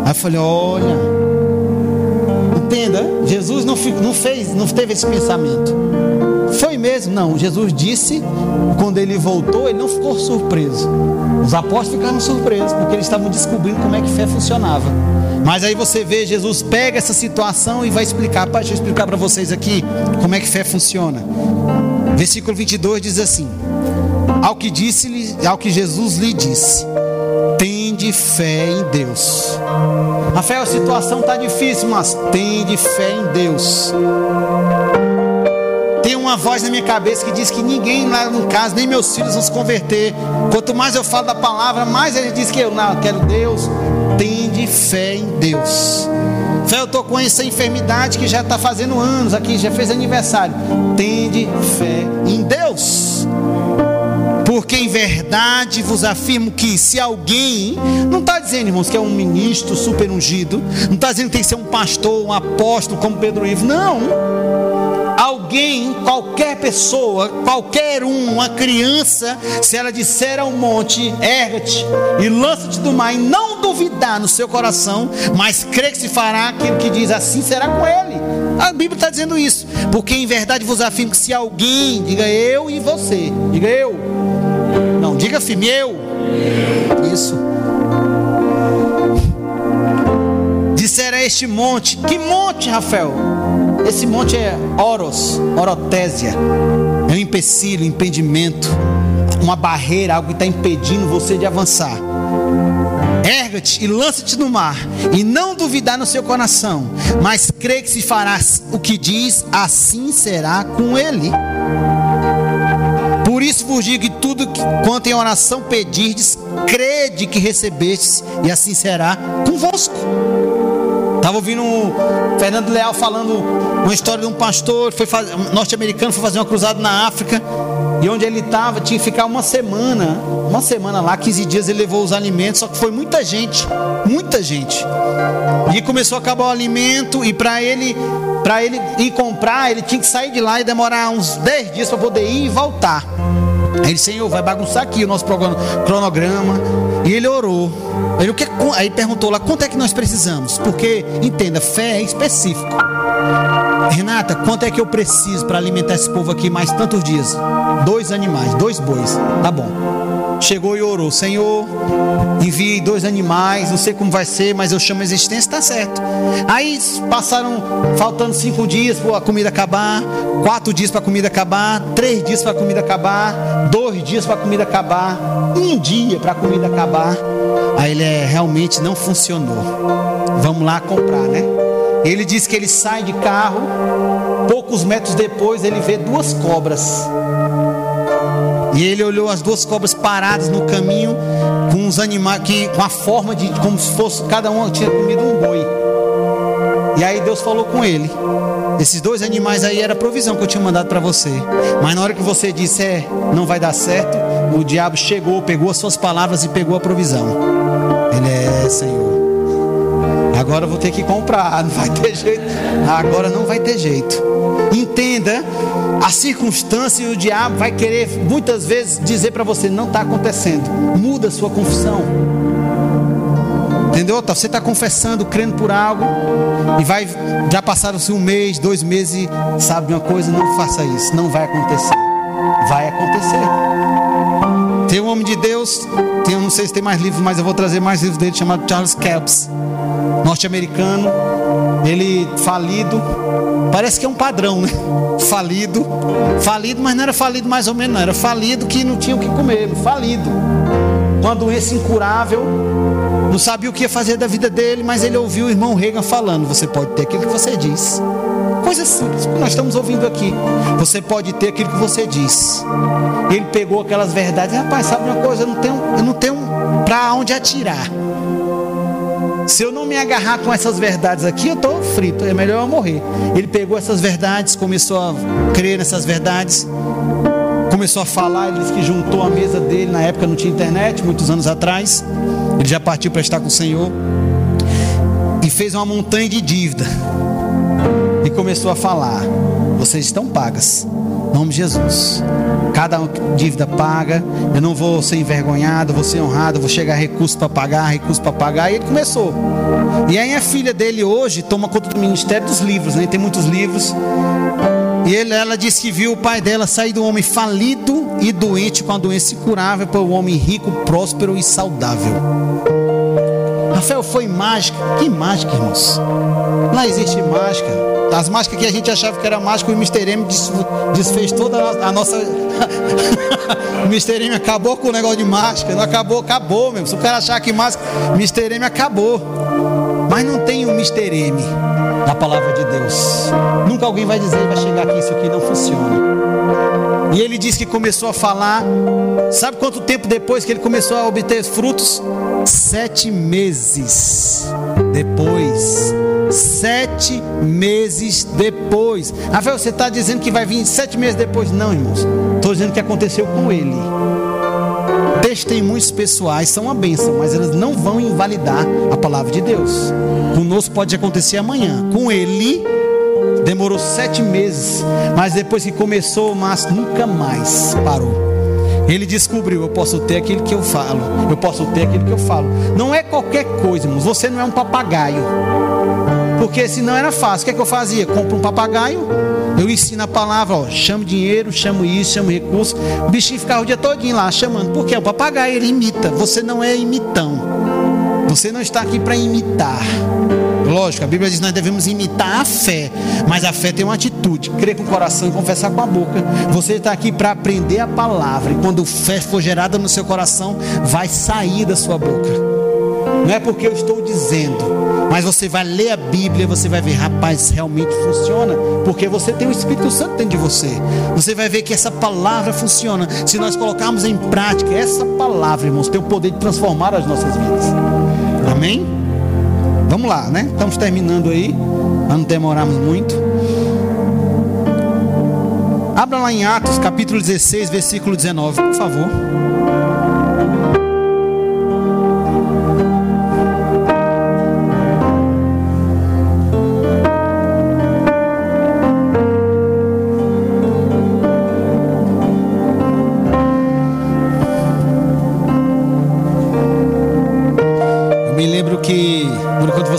Aí eu falei, olha, entenda, Jesus não, não fez, não teve esse pensamento. Foi mesmo? Não. Jesus disse, quando ele voltou, ele não ficou surpreso. Os apóstolos ficaram surpresos, porque eles estavam descobrindo como é que fé funcionava. Mas aí você vê, Jesus pega essa situação e vai explicar. Pai, deixa eu explicar para vocês aqui como é que fé funciona. Versículo 22 diz assim: Ao que disse, ao que Jesus lhe disse: Tende fé em Deus. Rafael, a situação está difícil, mas tende fé em Deus. Tem uma voz na minha cabeça que diz que ninguém lá no caso, nem meus filhos vão se converter. Quanto mais eu falo da palavra, mais ele diz que eu não quero Deus. Tende fé em Deus. Fé, eu estou com essa enfermidade que já está fazendo anos aqui, já fez aniversário. Tende fé em Deus. Porque em verdade vos afirmo que se alguém, não está dizendo, irmãos, que é um ministro super ungido, não está dizendo que tem que ser um pastor, um apóstolo como Pedro Ivo, não alguém, qualquer pessoa, qualquer um, uma criança, se ela disser ao monte, erga-te e lança-te do mar, e não duvidar no seu coração, mas crê que se fará aquilo que diz, assim será com ele. A Bíblia está dizendo isso, porque em verdade vos afirmo que se alguém, diga eu e você, diga eu, diga firme, eu, isso. Disser a este monte, que monte, Rafael? Esse monte é Oros, Orotésia. É um empecilho, um impedimento, uma barreira, algo que está impedindo você de avançar. Erga-te e lança-te no mar, e não duvidar no seu coração, mas crê que se farás o que diz, assim será com ele. Por isso vos digo que tudo quanto em oração pedirdes, crede que recebestes, e assim será convosco. Estava ouvindo o Fernando Leal falando uma história de um pastor foi norte-americano, foi fazer uma cruzada na África. E onde ele estava, tinha que ficar uma semana. Uma semana lá, 15 dias ele levou os alimentos, só que foi muita gente, muita gente. E começou a acabar o alimento, e para ele, para ele ir comprar, ele tinha que sair de lá e demorar uns 10 dias para poder ir e voltar. Aí ele, Senhor, vai bagunçar aqui o nosso cronograma. E ele orou. Ele, o que, aí perguntou lá, quanto é que nós precisamos? Porque, entenda, fé é específico. Renata, quanto é que eu preciso para alimentar esse povo aqui mais tantos dias? Dois animais, dois bois. Tá bom chegou e orou: Senhor, envie dois animais, não sei como vai ser, mas eu chamo a existência, está certo. Aí passaram, faltando cinco dias para a comida acabar, quatro dias para a comida acabar, três dias para a comida acabar, dois dias para a comida acabar, um dia para a comida acabar. Aí ele é, realmente não funcionou. vamos lá comprar, né? Ele diz que ele sai de carro, poucos metros depois ele vê duas cobras. E ele olhou as duas cobras paradas no caminho, com os animais, que, com a forma de como se fosse cada uma tinha comido um boi. E aí Deus falou com ele: esses dois animais aí era a provisão que eu tinha mandado para você. Mas na hora que você disse é, não vai dar certo, o diabo chegou, pegou as suas palavras e pegou a provisão. Ele é Senhor. Agora eu vou ter que comprar, (laughs) não vai ter jeito. Agora não vai ter jeito. Entenda, a circunstância e o diabo vai querer muitas vezes dizer para você: não está acontecendo. Muda a sua confissão. Entendeu? Você está confessando, crendo por algo, e vai. Já passaram-se um mês, dois meses, e sabe uma coisa? Não faça isso, não vai acontecer. Vai acontecer. Tem um homem de Deus, tem, eu não sei se tem mais livros, mas eu vou trazer mais livros dele, chamado Charles Capps norte-americano, ele falido, parece que é um padrão, né? Falido, falido, mas não era falido mais ou menos, não, era falido que não tinha o que comer, falido. Uma doença incurável, não sabia o que ia fazer da vida dele, mas ele ouviu o irmão Reagan falando: Você pode ter aquilo que você diz. Coisa simples, nós estamos ouvindo aqui. Você pode ter aquilo que você diz. Ele pegou aquelas verdades, rapaz, sabe uma coisa? Eu não tenho, eu não tenho para onde atirar. Se eu não me agarrar com essas verdades aqui, eu estou frito, é melhor eu morrer. Ele pegou essas verdades, começou a crer nessas verdades, começou a falar. Ele disse que juntou a mesa dele, na época não tinha internet, muitos anos atrás. Ele já partiu para estar com o Senhor e fez uma montanha de dívida e começou a falar: Vocês estão pagas, em nome de Jesus cada dívida paga, eu não vou ser envergonhado, vou ser honrado, vou chegar recurso para pagar, recurso para pagar. E ele começou. E aí a filha dele hoje toma conta do ministério dos livros, né? Tem muitos livros. E ele, ela disse que viu o pai dela sair do homem falido e doente com a doença incurável para o homem rico, próspero e saudável. Rafael foi mágica. Que mágica, irmãos? Lá existe mágica. As máscaras que a gente achava que era mágica, o Mr. M desfez toda a nossa. (laughs) o Mr. M acabou com o negócio de máscara. Não acabou, acabou mesmo. Se o cara achar que máscara, Mr. M acabou. Mas não tem o Mr. M na palavra de Deus. Nunca alguém vai dizer, vai chegar aqui, isso aqui não funciona. E ele disse que começou a falar. Sabe quanto tempo depois que ele começou a obter frutos? Sete meses depois sete meses depois. Rafael, você está dizendo que vai vir sete meses depois? Não, irmãos. Estou dizendo que aconteceu com ele. Testemunhos pessoais são uma bênção, mas elas não vão invalidar a palavra de Deus. Conosco pode acontecer amanhã. Com ele, demorou sete meses, mas depois que começou, mas nunca mais parou. Ele descobriu: eu posso ter aquilo que eu falo, eu posso ter aquilo que eu falo. Não é qualquer coisa, irmãos. Você não é um papagaio. Porque senão era fácil. O que é que eu fazia? Compro um papagaio, eu ensino a palavra, ó, chamo dinheiro, chamo isso, chamo recurso. O bichinho ficava o dia todinho lá chamando. Porque o papagaio ele imita. Você não é imitão. Você não está aqui para imitar. Lógico, a Bíblia diz que nós devemos imitar a fé, mas a fé tem uma atitude: crer com o coração e confessar com a boca. Você está aqui para aprender a palavra, e quando fé for gerada no seu coração, vai sair da sua boca. Não é porque eu estou dizendo, mas você vai ler a Bíblia, você vai ver, rapaz, realmente funciona, porque você tem o Espírito Santo dentro de você. Você vai ver que essa palavra funciona. Se nós colocarmos em prática essa palavra, irmãos, tem o poder de transformar as nossas vidas. Amém? Vamos lá, né? Estamos terminando aí, para não demorarmos muito. Abra lá em Atos, capítulo 16, versículo 19, por favor.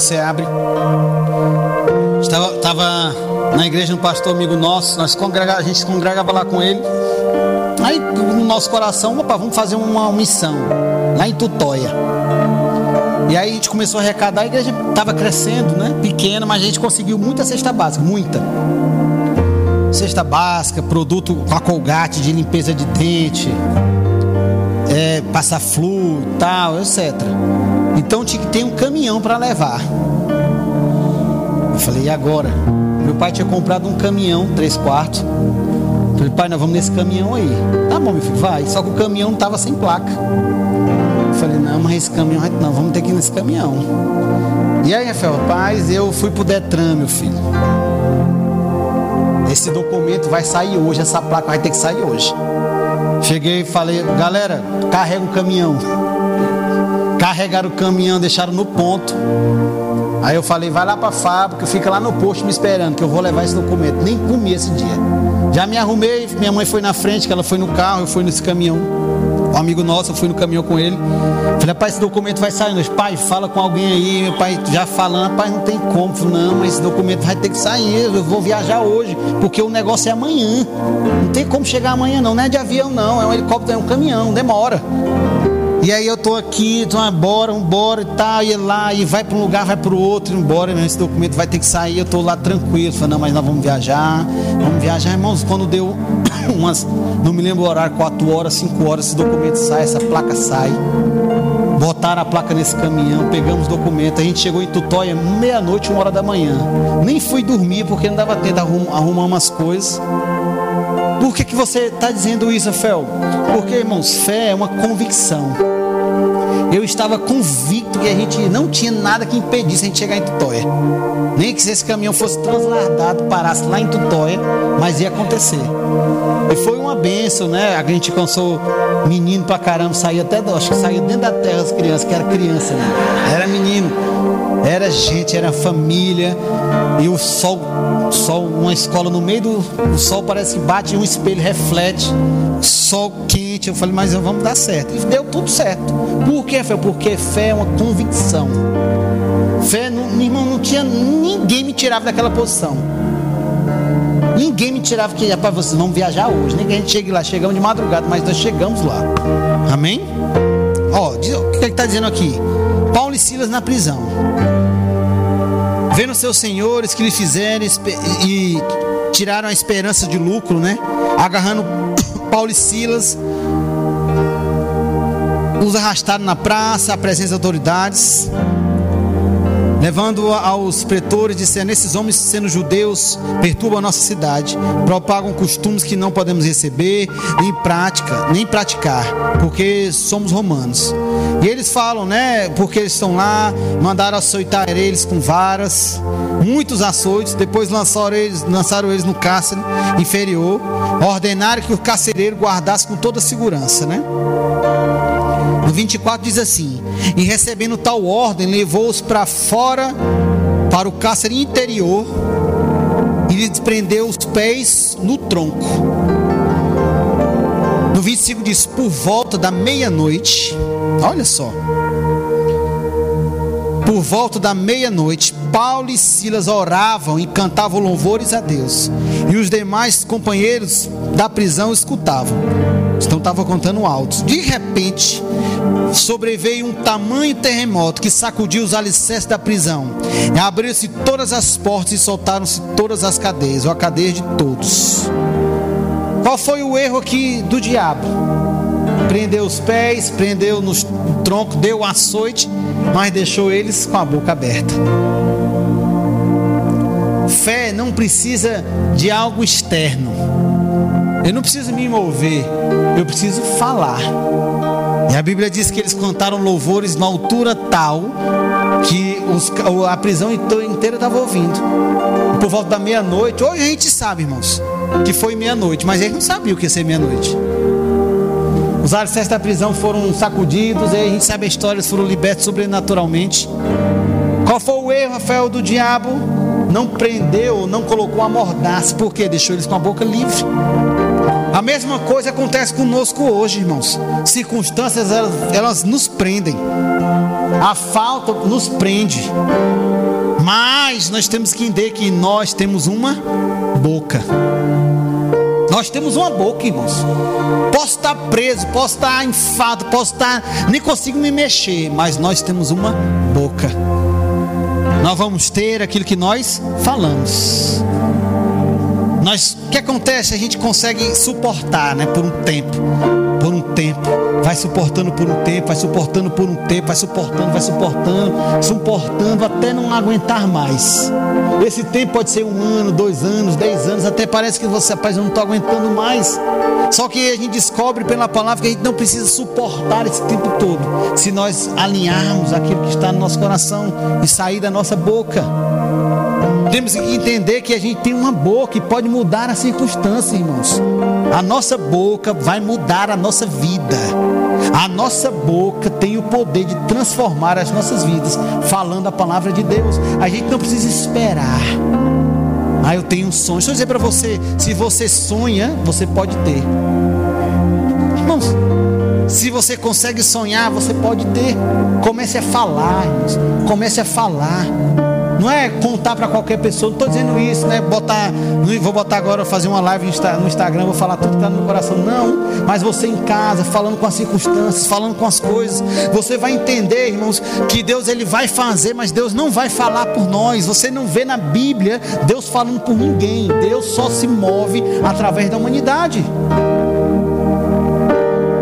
Você abre. Estava, estava na igreja um pastor amigo nosso, nós congrega, a gente congregava lá com ele. Aí no nosso coração, opa, vamos fazer uma missão lá em Tutóia. E aí a gente começou a arrecadar, a igreja estava crescendo, né? Pequena, mas a gente conseguiu muita cesta básica, muita. Cesta básica, produto com a colgate de limpeza de dente, é, passar flu, tal, etc. Então ter um caminhão para levar. falei, e agora? Meu pai tinha comprado um caminhão, três quartos. Eu falei, pai, nós vamos nesse caminhão aí. Tá bom, meu filho, vai. Só que o caminhão tava sem placa. Eu falei, não, mas esse caminhão, não, vamos ter que ir nesse caminhão. E aí, Rafael, paz, eu fui pro Detran, meu filho. Esse documento vai sair hoje, essa placa vai ter que sair hoje. Cheguei e falei, galera, carrega o caminhão. Carregaram o caminhão, deixaram no ponto. Aí eu falei, vai lá para a fábrica, fica lá no posto me esperando, que eu vou levar esse documento. Nem comi esse dia. Já me arrumei, minha mãe foi na frente, que ela foi no carro, eu fui nesse caminhão. Um amigo nosso, eu fui no caminhão com ele. Falei, pai, esse documento vai sair hoje. Pai, fala com alguém aí. Meu pai já falando, pai, não tem como. Falei, não, mas esse documento vai ter que sair. Eu vou viajar hoje, porque o negócio é amanhã. Não tem como chegar amanhã, não. Não é de avião, não. É um helicóptero, é um caminhão, demora. E aí eu tô aqui, tô embora, embora e tal, e lá, e vai para um lugar, vai para o outro, embora, esse documento vai ter que sair, eu tô lá tranquilo, falei, não, mas nós vamos viajar, vamos viajar, irmãos, quando deu (coughs) umas, não me lembro o horário, 4 horas, 5 horas, esse documento sai, essa placa sai. Botaram a placa nesse caminhão, pegamos documento, a gente chegou em Tutóia meia-noite, uma hora da manhã. Nem fui dormir porque não dava tempo de arrumar umas coisas. Por que, que você está dizendo isso, Fel? Porque, irmãos, fé é uma convicção. Eu estava convicto que a gente não tinha nada que impedisse a gente chegar em Tutóia. Nem que esse caminhão fosse transladado, parasse lá em Tutóia, mas ia acontecer. E foi uma benção, né? A gente cansou menino pra caramba, saía até, acho que saía dentro da terra as crianças, que era criança, né? Era menino, era gente, era família, e o sol, sol, uma escola no meio do o sol parece que bate um espelho, reflete, sol quente. Eu falei, mas vamos dar certo. E deu tudo certo. Por que fé? Porque fé é uma convicção. Fé, não, meu irmão, não tinha ninguém me tirava daquela posição. Ninguém me tirava que para vocês vamos viajar hoje. Ninguém a gente chegue lá, chegamos de madrugada, mas nós chegamos lá. Amém? Ó, o que ele está dizendo aqui? Paulo e Silas na prisão. Vendo seus senhores que lhe fizeram e tiraram a esperança de lucro, né? Agarrando (coughs) Paulo e Silas, os arrastaram na praça, à presença de autoridades levando aos pretores, dizendo: Esses homens, sendo judeus, perturbam a nossa cidade, propagam costumes que não podemos receber, nem prática, nem praticar, porque somos romanos. E eles falam, né? Porque eles estão lá, mandaram açoitar eles com varas, muitos açoites, depois lançaram eles, lançaram eles no cárcere inferior, ordenaram que o carcereiro guardasse com toda segurança, né? No 24 diz assim: E recebendo tal ordem, levou-os para fora, para o cárcere interior, e lhes prendeu os pés no tronco. No 25 diz: Por volta da meia-noite, olha só. Por volta da meia-noite, Paulo e Silas oravam e cantavam louvores a Deus. E os demais companheiros da prisão escutavam. Então estava contando altos. De repente, sobreveio um tamanho terremoto que sacudiu os alicerces da prisão. Abriu-se todas as portas e soltaram-se todas as cadeias, ou a cadeia de todos. Qual foi o erro aqui do diabo? Prendeu os pés, prendeu no tronco, deu açoite, mas deixou eles com a boca aberta. Fé não precisa de algo externo. Eu não preciso me mover, eu preciso falar. E a Bíblia diz que eles cantaram louvores na altura tal que os, a prisão inteira estava ouvindo. Por volta da meia-noite, hoje a gente sabe, irmãos, que foi meia-noite, mas eles não sabiam o que ia ser meia-noite. Os alicerces da prisão foram sacudidos, e a gente sabe a história, eles foram libertos sobrenaturalmente. Qual foi o erro, Rafael, do diabo? Não prendeu, não colocou a mordaça, porque deixou eles com a boca livre. A mesma coisa acontece conosco hoje, irmãos. Circunstâncias elas, elas nos prendem. A falta nos prende. Mas nós temos que entender que nós temos uma boca. Nós temos uma boca, irmãos. Posso estar preso, posso estar enfado, posso estar. Nem consigo me mexer, mas nós temos uma boca. Nós vamos ter aquilo que nós falamos. Nós, o que acontece? A gente consegue suportar, né, por um tempo, por um tempo, vai suportando por um tempo, vai suportando por um tempo, vai suportando, vai suportando, suportando até não aguentar mais. Esse tempo pode ser um ano, dois anos, dez anos, até parece que você, rapaz, eu não estou aguentando mais. Só que a gente descobre pela palavra que a gente não precisa suportar esse tempo todo, se nós alinharmos aquilo que está no nosso coração e sair da nossa boca. Temos que entender que a gente tem uma boca e pode mudar a circunstância, irmãos. A nossa boca vai mudar a nossa vida. A nossa boca tem o poder de transformar as nossas vidas, falando a palavra de Deus. A gente não precisa esperar. Ah, eu tenho um sonho. Deixa eu dizer para você: se você sonha, você pode ter. Irmãos, se você consegue sonhar, você pode ter. Comece a falar, irmãos. Comece a falar. Não é contar para qualquer pessoa, não estou dizendo isso, né? Botar, vou botar agora, fazer uma live no Instagram, vou falar tudo que está no meu coração. Não, mas você em casa, falando com as circunstâncias, falando com as coisas, você vai entender, irmãos, que Deus ele vai fazer, mas Deus não vai falar por nós. Você não vê na Bíblia Deus falando por ninguém. Deus só se move através da humanidade.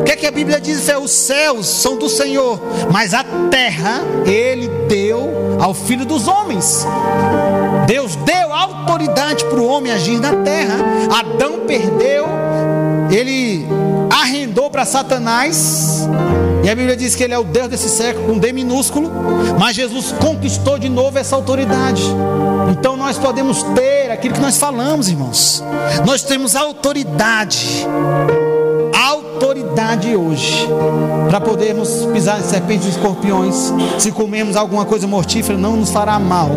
O que, é que a Bíblia diz? É os céus são do Senhor, mas a terra Ele deu ao filho dos homens. Deus deu autoridade para o homem agir na terra. Adão perdeu, ele arrendou para Satanás. E a Bíblia diz que ele é o Deus desse século, com D minúsculo. Mas Jesus conquistou de novo essa autoridade. Então nós podemos ter aquilo que nós falamos, irmãos. Nós temos autoridade autoridade hoje para podermos pisar em serpentes e escorpiões. Se comermos alguma coisa mortífera, não nos fará mal.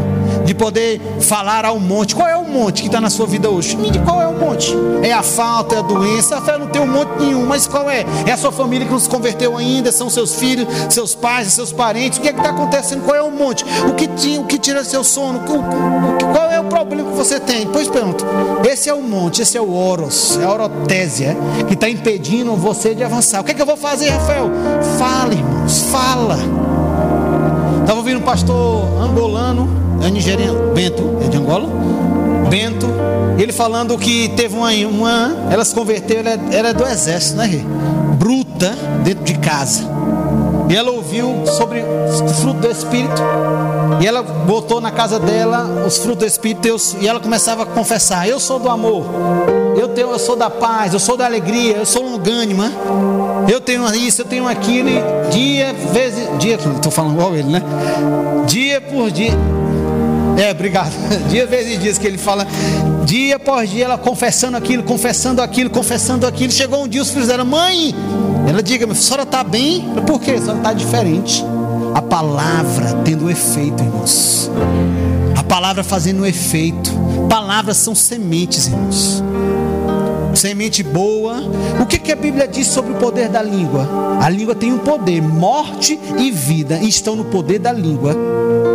De poder falar ao monte. Qual é o monte que está na sua vida hoje? Qual é o monte? É a falta, é a doença. A fé não tem um monte nenhum, mas qual é? É a sua família que não se converteu ainda, são seus filhos, seus pais, seus parentes. O que é que está acontecendo? Qual é o monte? O que, o que tira seu sono? qual é o problema que você tem? Pois pergunto. Esse é o monte, esse é o oros, é a orotésia que está impedindo você de avançar. O que, é que eu vou fazer, Rafael? Fala, irmãos, fala. Estava ouvindo um pastor angolano, é nigeriano, Bento, é de Angola? Bento, ele falando que teve uma, uma ela se converteu, ela era do exército, né? Bruta, dentro de casa. E ela ouviu sobre o fruto do Espírito. E ela botou na casa dela os frutos do Espírito. E ela começava a confessar: Eu sou do amor. Eu, tenho, eu sou da paz. Eu sou da alegria. Eu sou longânima. Eu tenho isso, eu tenho aquilo. E dia, vezes. Dia, estou falando igual ele, né? Dia por dia. É, obrigado. (laughs) Dia vezes dias que ele fala, dia após dia, ela confessando aquilo, confessando aquilo, confessando aquilo. Chegou um dia, os filhos dela, mãe, ela diga, a senhora está bem? Por quê? A senhora está diferente. A palavra tendo efeito, irmãos. A palavra fazendo efeito. Palavras são sementes, irmãos. Semente boa. O que, que a Bíblia diz sobre o poder da língua? A língua tem um poder, morte e vida estão no poder da língua.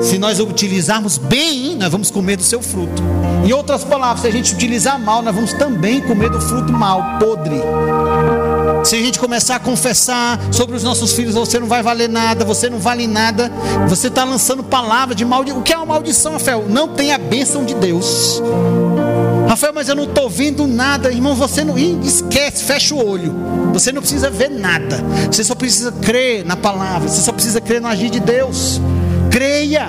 Se nós utilizarmos bem, nós vamos comer do seu fruto. Em outras palavras, se a gente utilizar mal, nós vamos também comer do fruto mal, podre. Se a gente começar a confessar sobre os nossos filhos, você não vai valer nada, você não vale nada, você está lançando palavra de maldição. O que é uma maldição, Rafael? Não tem a bênção de Deus. Rafael, mas eu não estou vendo nada, irmão. Você não esquece, fecha o olho. Você não precisa ver nada. Você só precisa crer na palavra. Você só precisa crer no agir de Deus. Creia.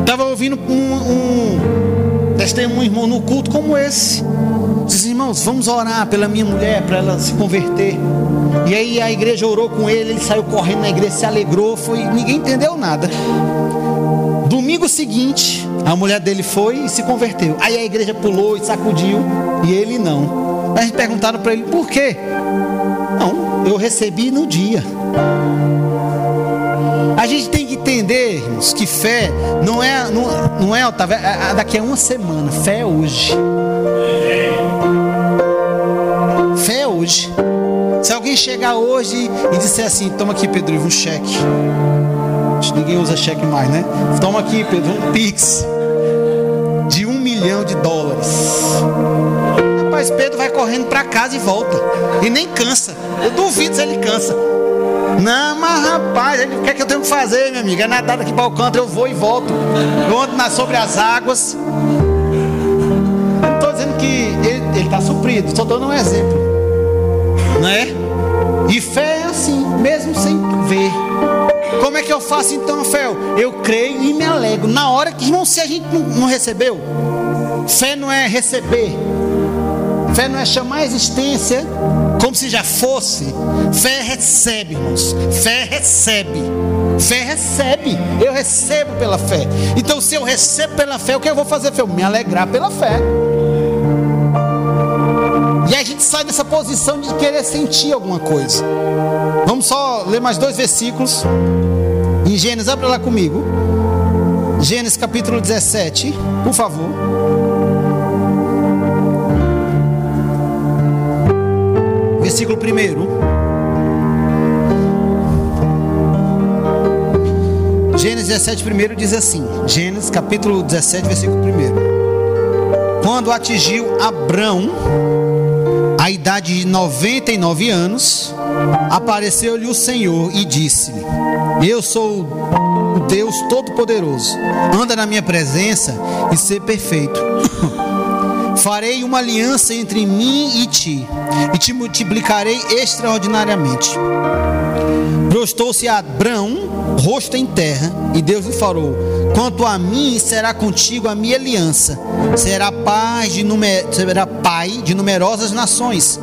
Estava ouvindo um, um testemunho, irmão, no culto como esse. Diz, irmãos, vamos orar pela minha mulher para ela se converter. E aí a igreja orou com ele, ele saiu correndo na igreja, se alegrou, foi, ninguém entendeu nada. Domingo seguinte, a mulher dele foi e se converteu. Aí a igreja pulou e sacudiu, e ele não. Aí perguntaram para ele por quê? Não, eu recebi no dia. A gente tem que entender, irmãos, que fé não é, não, não é, Otávio, é, é daqui a uma semana, fé é hoje. Fé é hoje. Se alguém chegar hoje e disser assim, toma aqui, Pedro, um cheque. Ninguém usa cheque mais, né? Toma aqui, Pedro, um pix de milhão de dólares. Rapaz, Pedro vai correndo para casa e volta. E nem cansa. Eu duvido se ele cansa. Não, mas rapaz, o que é que eu tenho que fazer, minha amiga? É nadar daqui para o canto, eu vou e volto. Eu ando na, sobre as águas. Não estou dizendo que ele está suprido, só dando um exemplo. Não é? E fé é assim, mesmo sem ver. Como é que eu faço então, fé? Eu creio e me alegro. Na hora que, irmão, se a gente não recebeu, fé não é receber. Fé não é chamar a existência como se já fosse. Fé recebe, irmãos. Fé recebe. Fé recebe. Eu recebo pela fé. Então, se eu recebo pela fé, o que eu vou fazer? Eu me alegrar pela fé. E a gente sai dessa posição de querer sentir alguma coisa. Vamos só ler mais dois versículos. Em Gênesis, abra lá comigo. Gênesis capítulo 17, por favor. Versículo 1. Gênesis 17, primeiro diz assim: Gênesis capítulo 17, versículo 1. Quando atingiu Abrão a idade de 99 anos, apareceu-lhe o Senhor e disse-lhe: Eu sou o Deus Todo-Poderoso, anda na minha presença e ser perfeito. (coughs) Farei uma aliança entre mim e ti, e te multiplicarei extraordinariamente. Prostou-se Abrão, rosto em terra, e Deus lhe falou: Quanto a mim, será contigo a minha aliança, será, paz de numer... será pai de numerosas nações.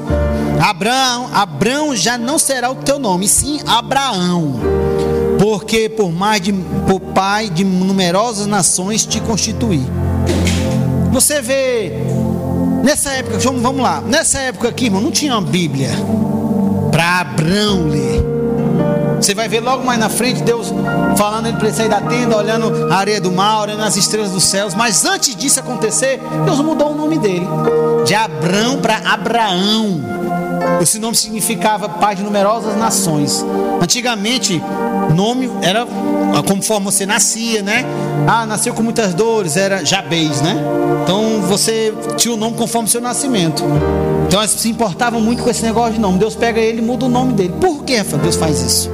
Abraão, Abraão já não será o teu nome, sim Abraão, porque por mais de por pai de numerosas nações te constituí. Você vê Nessa época, vamos lá, nessa época aqui, irmão, não tinha uma Bíblia para Abraão ler. Você vai ver logo mais na frente Deus falando ele para ele sair da tenda, olhando a areia do mar, olhando as estrelas dos céus. Mas antes disso acontecer, Deus mudou o nome dele de Abrão para Abraão. Esse nome significava pai de numerosas nações. Antigamente, nome era conforme você nascia, né? Ah, nasceu com muitas dores, era Jabez, né? Então você tinha o nome conforme o seu nascimento. Então eles se importavam muito com esse negócio de nome. Deus pega ele e muda o nome dele. Por que Deus faz isso?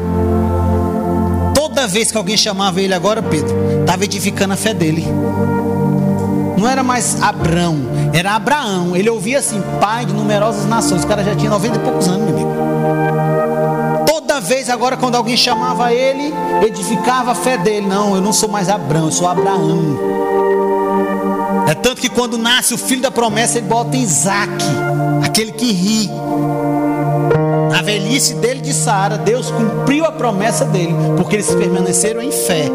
Toda vez que alguém chamava ele agora, Pedro, estava edificando a fé dele. Não era mais Abrão, era Abraão. Ele ouvia assim, pai de numerosas nações. O cara já tinha 90 e poucos anos, meu amigo. Toda vez agora, quando alguém chamava ele, edificava a fé dele. Não, eu não sou mais Abraão, eu sou Abraão. É tanto que quando nasce o filho da promessa, ele bota Isaac, aquele que ri. A velhice dele de Sara, Deus cumpriu a promessa dele, porque eles permaneceram em fé.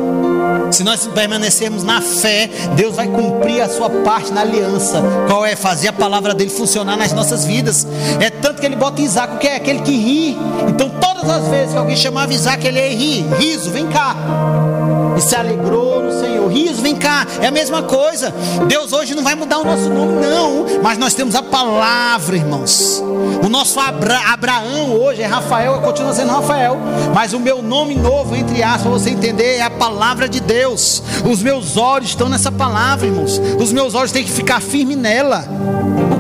Se nós permanecermos na fé, Deus vai cumprir a sua parte na aliança. Qual é? Fazer a palavra dele funcionar nas nossas vidas. É tanto que ele bota Isaac, que é aquele que ri. Então, todas as vezes que alguém chamava Isaac, ele é ri. Riso, vem cá. E se alegrou no Senhor. Riso, vem cá. É a mesma coisa. Deus hoje não vai mudar o nosso nome, não. Mas nós temos a palavra, irmãos. O nosso Abra Abraão hoje é Rafael, continua sendo Rafael. Mas o meu nome novo, entre aspas, para você entender, é a palavra de. Deus. Os meus olhos estão nessa palavra, irmãos. Os meus olhos têm que ficar firmes nela.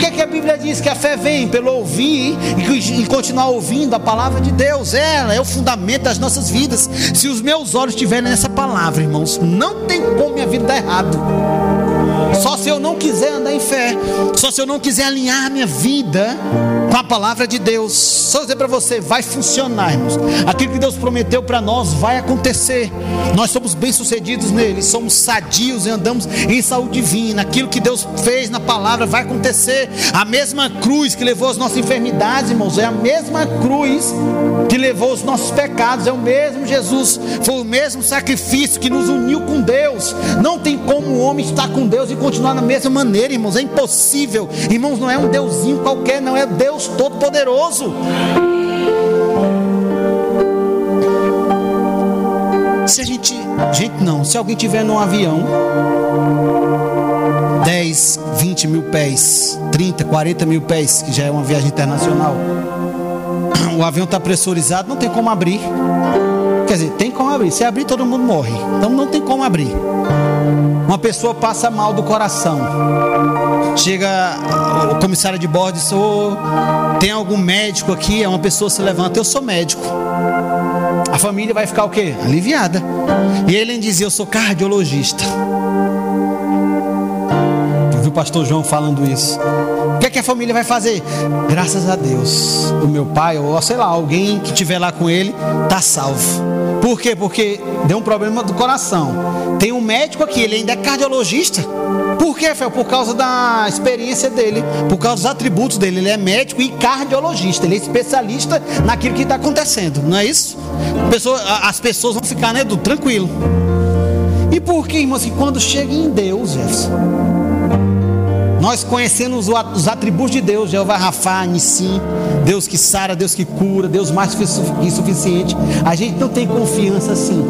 Que, é que a Bíblia diz? Que a fé vem pelo ouvir e, continuar ouvindo a palavra de Deus. Ela é o fundamento das nossas vidas. Se os meus olhos estiverem nessa palavra, irmãos, não tem como minha vida dar errado. Só se eu não quiser andar em fé, só se eu não quiser alinhar minha vida com a palavra de Deus. Só dizer para você, vai funcionar, irmãos. Aquilo que Deus prometeu para nós vai acontecer. Nós somos bem-sucedidos nele, somos sadios e andamos em saúde divina. Aquilo que Deus fez na palavra vai acontecer. A mesma cruz que levou as nossas enfermidades, irmãos, é a mesma cruz que levou os nossos pecados, é o mesmo Jesus. Foi o mesmo sacrifício que nos uniu com Deus. Não tem como o homem estar com Deus e continuar da mesma maneira, irmãos. É impossível. Irmãos, não é um deusinho qualquer, não é Deus Deus Todo-Poderoso. Se a gente, gente não, se alguém tiver num avião, 10, 20 mil pés, 30, 40 mil pés, que já é uma viagem internacional, (clears throat) o avião está pressurizado, não tem como abrir. Quer dizer, tem como abrir. Se abrir, todo mundo morre. Então não tem como abrir. Uma pessoa passa mal do coração. Chega o comissário de bordo e diz: oh, tem algum médico aqui? É uma pessoa se levanta, eu sou médico. A família vai ficar o quê? Aliviada. E ele dizia: Eu sou cardiologista. Eu vi o pastor João falando isso. O que, é que, a família vai fazer? Graças a Deus, o meu pai, ou sei lá, alguém que estiver lá com ele, tá salvo. Por quê? Porque deu um problema do coração. Tem um médico aqui, ele ainda é cardiologista. Por quê, Fel? Por causa da experiência dele, por causa dos atributos dele. Ele é médico e cardiologista, ele é especialista naquilo que está acontecendo, não é isso? as pessoas vão ficar, né, tranquilo. E por que, irmãos, que quando chega em Deus, nós conhecemos os atributos de Deus, Jeová Rafa, Nissim, Deus que sara, Deus que cura, Deus mais que suficiente. A gente não tem confiança assim.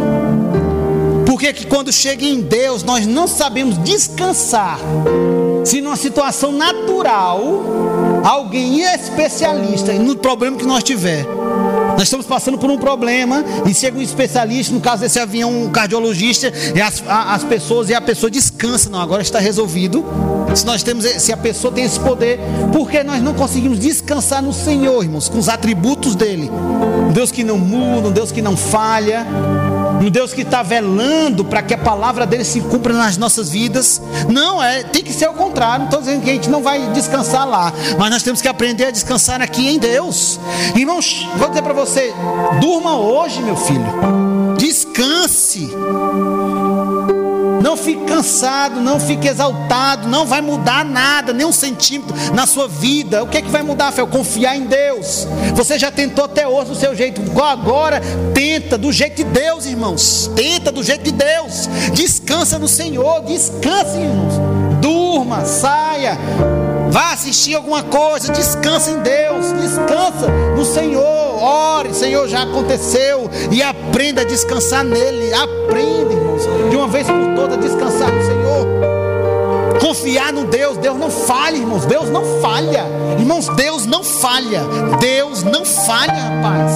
Porque que quando chega em Deus, nós não sabemos descansar. Se numa situação natural, alguém especialista no problema que nós tiver, nós estamos passando por um problema e chega um especialista, no caso desse avião, um cardiologista, e as, as pessoas e a pessoa descansa, não, agora está resolvido. Se nós temos, se a pessoa tem esse poder, porque nós não conseguimos descansar no Senhor, irmãos, com os atributos dele. Um Deus que não muda, um Deus que não falha, um Deus que está velando para que a palavra dele se cumpra nas nossas vidas. Não, é, tem que ser o contrário. Não estou dizendo que a gente não vai descansar lá, mas nós temos que aprender a descansar aqui em Deus. Irmãos, vou dizer para você: durma hoje, meu filho. Descanse. Não fique cansado, não fique exaltado, não vai mudar nada, nem um centímetro na sua vida. O que é que vai mudar, Fel? Confiar em Deus. Você já tentou até hoje do seu jeito, agora tenta do jeito de Deus, irmãos. Tenta do jeito de Deus. Descansa no Senhor, descanse, irmãos. Durma, saia. Vá assistir alguma coisa, descansa em Deus, descansa no Senhor, ore, Senhor, já aconteceu, e aprenda a descansar nele, aprenda, irmãos, de uma vez por todas, descansar no Senhor. Confiar no Deus, Deus não falha, irmãos, Deus não falha, irmãos, Deus não falha, Deus não falha, rapaz,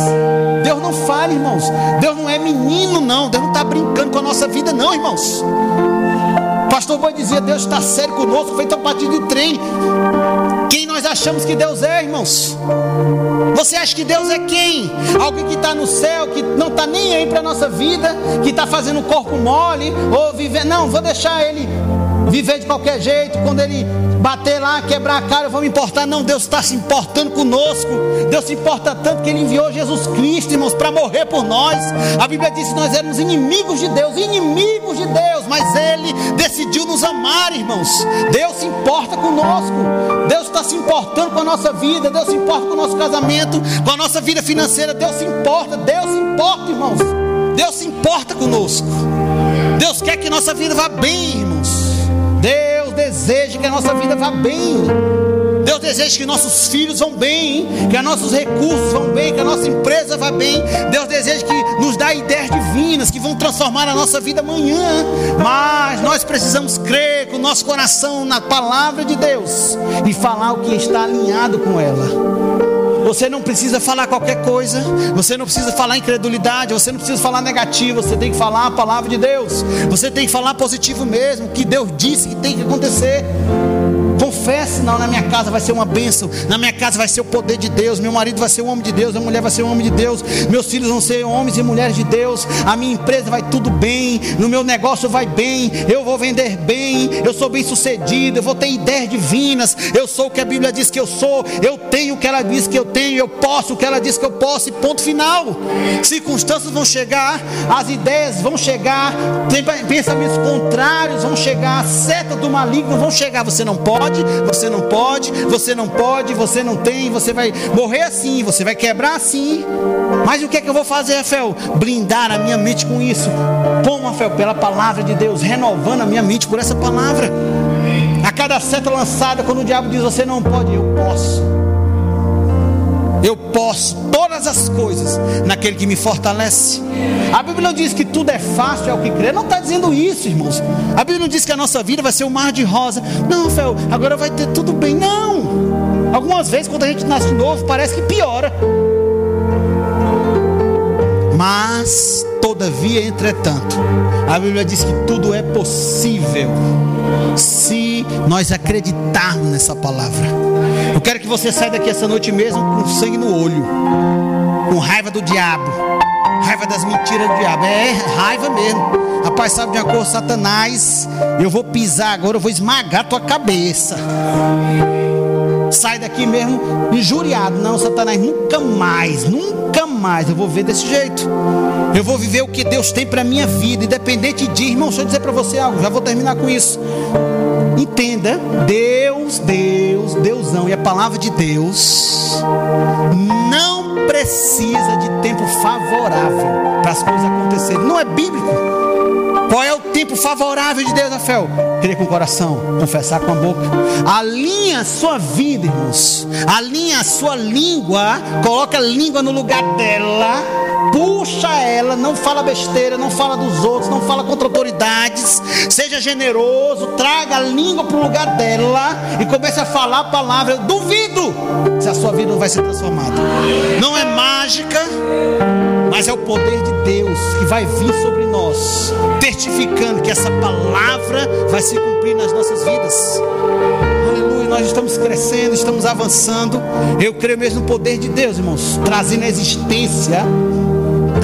Deus não falha, irmãos, Deus não é menino, não, Deus não está brincando com a nossa vida, não, irmãos. Pastor Boi dizia: Deus está sério conosco, feito a partir de trem. Quem nós achamos que Deus é, irmãos? Você acha que Deus é quem? Alguém que está no céu, que não está nem aí para a nossa vida, que está fazendo corpo mole, ou viver. Não, vou deixar ele viver de qualquer jeito. Quando ele bater lá, quebrar a cara, eu vou me importar. Não, Deus está se importando conosco. Deus se importa tanto que Ele enviou Jesus Cristo, irmãos, para morrer por nós. A Bíblia diz que nós éramos inimigos de Deus, inimigos de Deus, mas Ele decidiu nos amar, irmãos. Deus se importa conosco. Deus está se importando com a nossa vida. Deus se importa com o nosso casamento, com a nossa vida financeira. Deus se importa. Deus se importa, irmãos. Deus se importa conosco. Deus quer que nossa vida vá bem, irmãos. Deus deseja que a nossa vida vá bem. Deus deseja que nossos filhos vão bem, que nossos recursos vão bem, que a nossa empresa vá bem. Deus deseja que nos dá ideias divinas que vão transformar a nossa vida amanhã. Mas nós precisamos crer com o nosso coração na palavra de Deus e falar o que está alinhado com ela. Você não precisa falar qualquer coisa, você não precisa falar incredulidade, você não precisa falar negativo, você tem que falar a palavra de Deus, você tem que falar positivo mesmo, que Deus disse que tem que acontecer. Confesse, não, na minha casa vai ser uma bênção, na minha casa vai ser o poder de Deus, meu marido vai ser um homem de Deus, minha mulher vai ser um homem de Deus, meus filhos vão ser homens e mulheres de Deus, a minha empresa vai tudo bem, no meu negócio vai bem, eu vou vender bem, eu sou bem sucedido, eu vou ter ideias divinas, eu sou o que a Bíblia diz que eu sou, eu tenho o que ela diz que eu tenho, eu posso o que ela diz que eu posso, e ponto final. Circunstâncias vão chegar, as ideias vão chegar, pensamentos contrários vão chegar, setas do maligno vão chegar, você não pode você não pode, você não pode, você não tem, você vai morrer assim, você vai quebrar assim. Mas o que é que eu vou fazer, Rafael? Blindar a minha mente com isso. Como, Rafael? Pela palavra de Deus, renovando a minha mente por essa palavra. A cada seta lançada, quando o diabo diz você não pode, eu posso. Eu posso todas as coisas naquele que me fortalece. A Bíblia não diz que tudo é fácil, é o que crê. Não está dizendo isso, irmãos. A Bíblia não diz que a nossa vida vai ser um mar de rosa. Não, Fel, agora vai ter tudo bem. Não. Algumas vezes, quando a gente nasce novo, parece que piora. Mas, todavia, entretanto, a Bíblia diz que tudo é possível se nós acreditarmos nessa palavra. Eu quero que você saia daqui essa noite mesmo com sangue no olho, com raiva do diabo, raiva das mentiras do diabo. É raiva mesmo. Rapaz, sabe de uma coisa, Satanás? Eu vou pisar agora, eu vou esmagar tua cabeça. sai daqui mesmo injuriado. Não, Satanás, nunca mais, nunca mais eu vou ver desse jeito. Eu vou viver o que Deus tem para minha vida, independente de, irmão, deixa eu dizer para você algo, já vou terminar com isso. Entenda, Deus, Deus, Deusão e a palavra de Deus não precisa de tempo favorável para as coisas acontecerem. Não é bíblico. Qual é o tempo favorável de Deus, Rafael? Crer com o coração, confessar com a boca. Alinha a sua vida, irmãos. Alinha a sua língua. Coloca a língua no lugar dela puxa ela, não fala besteira, não fala dos outros, não fala contra autoridades, seja generoso, traga a língua para o lugar dela e comece a falar a palavra. Eu duvido se a sua vida não vai ser transformada. Não é mágica, mas é o poder de Deus que vai vir sobre nós, testificando que essa palavra vai se cumprir nas nossas vidas. Aleluia, nós estamos crescendo, estamos avançando. Eu creio mesmo no poder de Deus, irmãos, trazendo a existência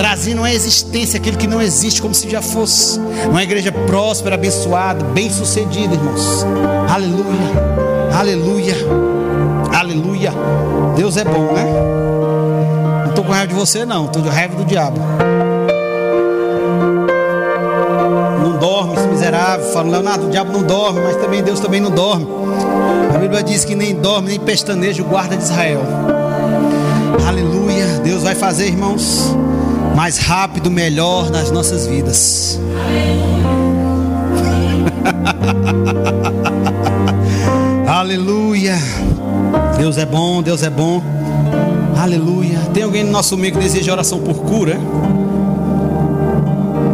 trazendo à existência aquilo que não existe, como se já fosse. Uma igreja próspera, abençoada, bem-sucedida, irmãos. Aleluia, aleluia, aleluia. Deus é bom, né? Não estou com raiva de você, não, estou com raiva do diabo. Não dorme, esse miserável. Fala, Leonardo, o diabo não dorme, mas também Deus também não dorme. A Bíblia diz que nem dorme, nem pestaneja o guarda de Israel. Aleluia. Deus vai fazer, irmãos mais rápido, melhor nas nossas vidas. (laughs) Aleluia. Deus é bom, Deus é bom. Aleluia. Tem alguém no nosso meio que deseja oração por cura?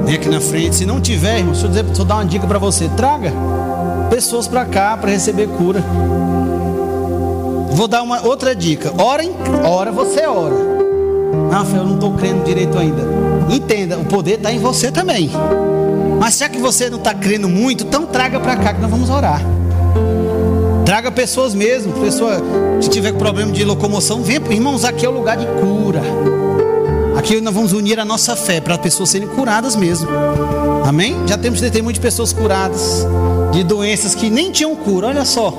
Vem aqui na frente. Se não tiver, irmão, deixa eu, dizer, deixa eu dar uma dica para você. Traga pessoas para cá para receber cura. Vou dar uma outra dica. Ora, ora você ora. Rafa, eu não estou crendo direito ainda. Entenda, o poder está em você também. Mas já que você não está crendo muito, então traga para cá que nós vamos orar. Traga pessoas mesmo. Pessoa, se tiver problema de locomoção, vem, irmãos, aqui é o lugar de cura. Aqui nós vamos unir a nossa fé para as pessoas serem curadas mesmo. Amém? Já temos testemunho de pessoas curadas de doenças que nem tinham cura, olha só.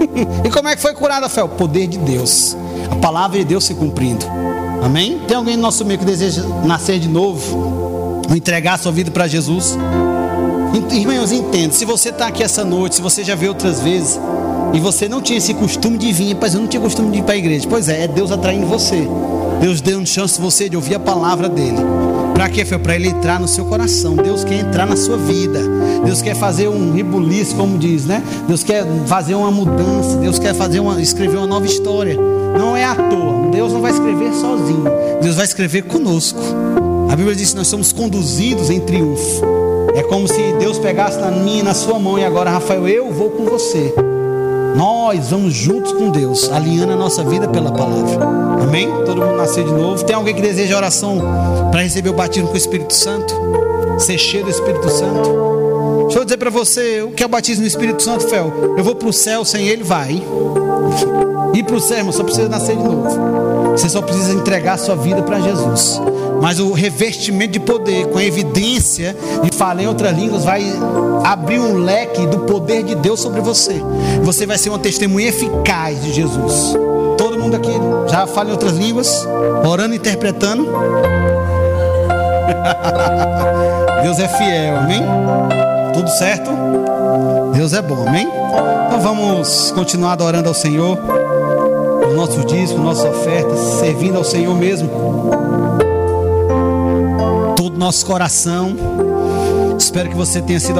(laughs) e como é que foi curada fé? O poder de Deus. A palavra de Deus se cumprindo. Amém? Tem alguém no nosso meio que deseja nascer de novo? Ou entregar a sua vida para Jesus? Irmãos, entenda. Se você está aqui essa noite, se você já veio outras vezes, e você não tinha esse costume de vir, mas eu não tinha costume de ir para a igreja. Pois é, é Deus atraindo você. Deus deu chance você de ouvir a palavra dele. Para quê? Foi para ele entrar no seu coração. Deus quer entrar na sua vida. Deus quer fazer um rebuliço, como diz, né? Deus quer fazer uma mudança. Deus quer fazer uma, escrever uma nova história. Não é à toa. Deus não vai escrever sozinho. Deus vai escrever conosco. A Bíblia diz que nós somos conduzidos em triunfo. É como se Deus pegasse na minha, na sua mão e agora, Rafael, eu vou com você. Nós vamos juntos com Deus, alinhando a nossa vida pela palavra. Amém? Todo mundo nasceu de novo. Tem alguém que deseja oração para receber o batismo com o Espírito Santo? Ser cheio do Espírito Santo? Deixa eu dizer para você, o que é o batismo no Espírito Santo, Fel? Eu vou para o céu sem ele, vai. Ir para o céu, irmão, só precisa nascer de novo. Você só precisa entregar a sua vida para Jesus. Mas o revestimento de poder, com a evidência de falar em outras línguas, vai abrir um leque do poder de Deus sobre você. Você vai ser uma testemunha eficaz de Jesus. Todo mundo aqui já fala em outras línguas, orando e interpretando. (laughs) Deus é fiel, amém? Tudo certo? Deus é bom, amém? Então vamos continuar adorando ao Senhor, o nosso disco, nossa oferta, servindo ao Senhor mesmo. Todo nosso coração. Espero que você tenha sido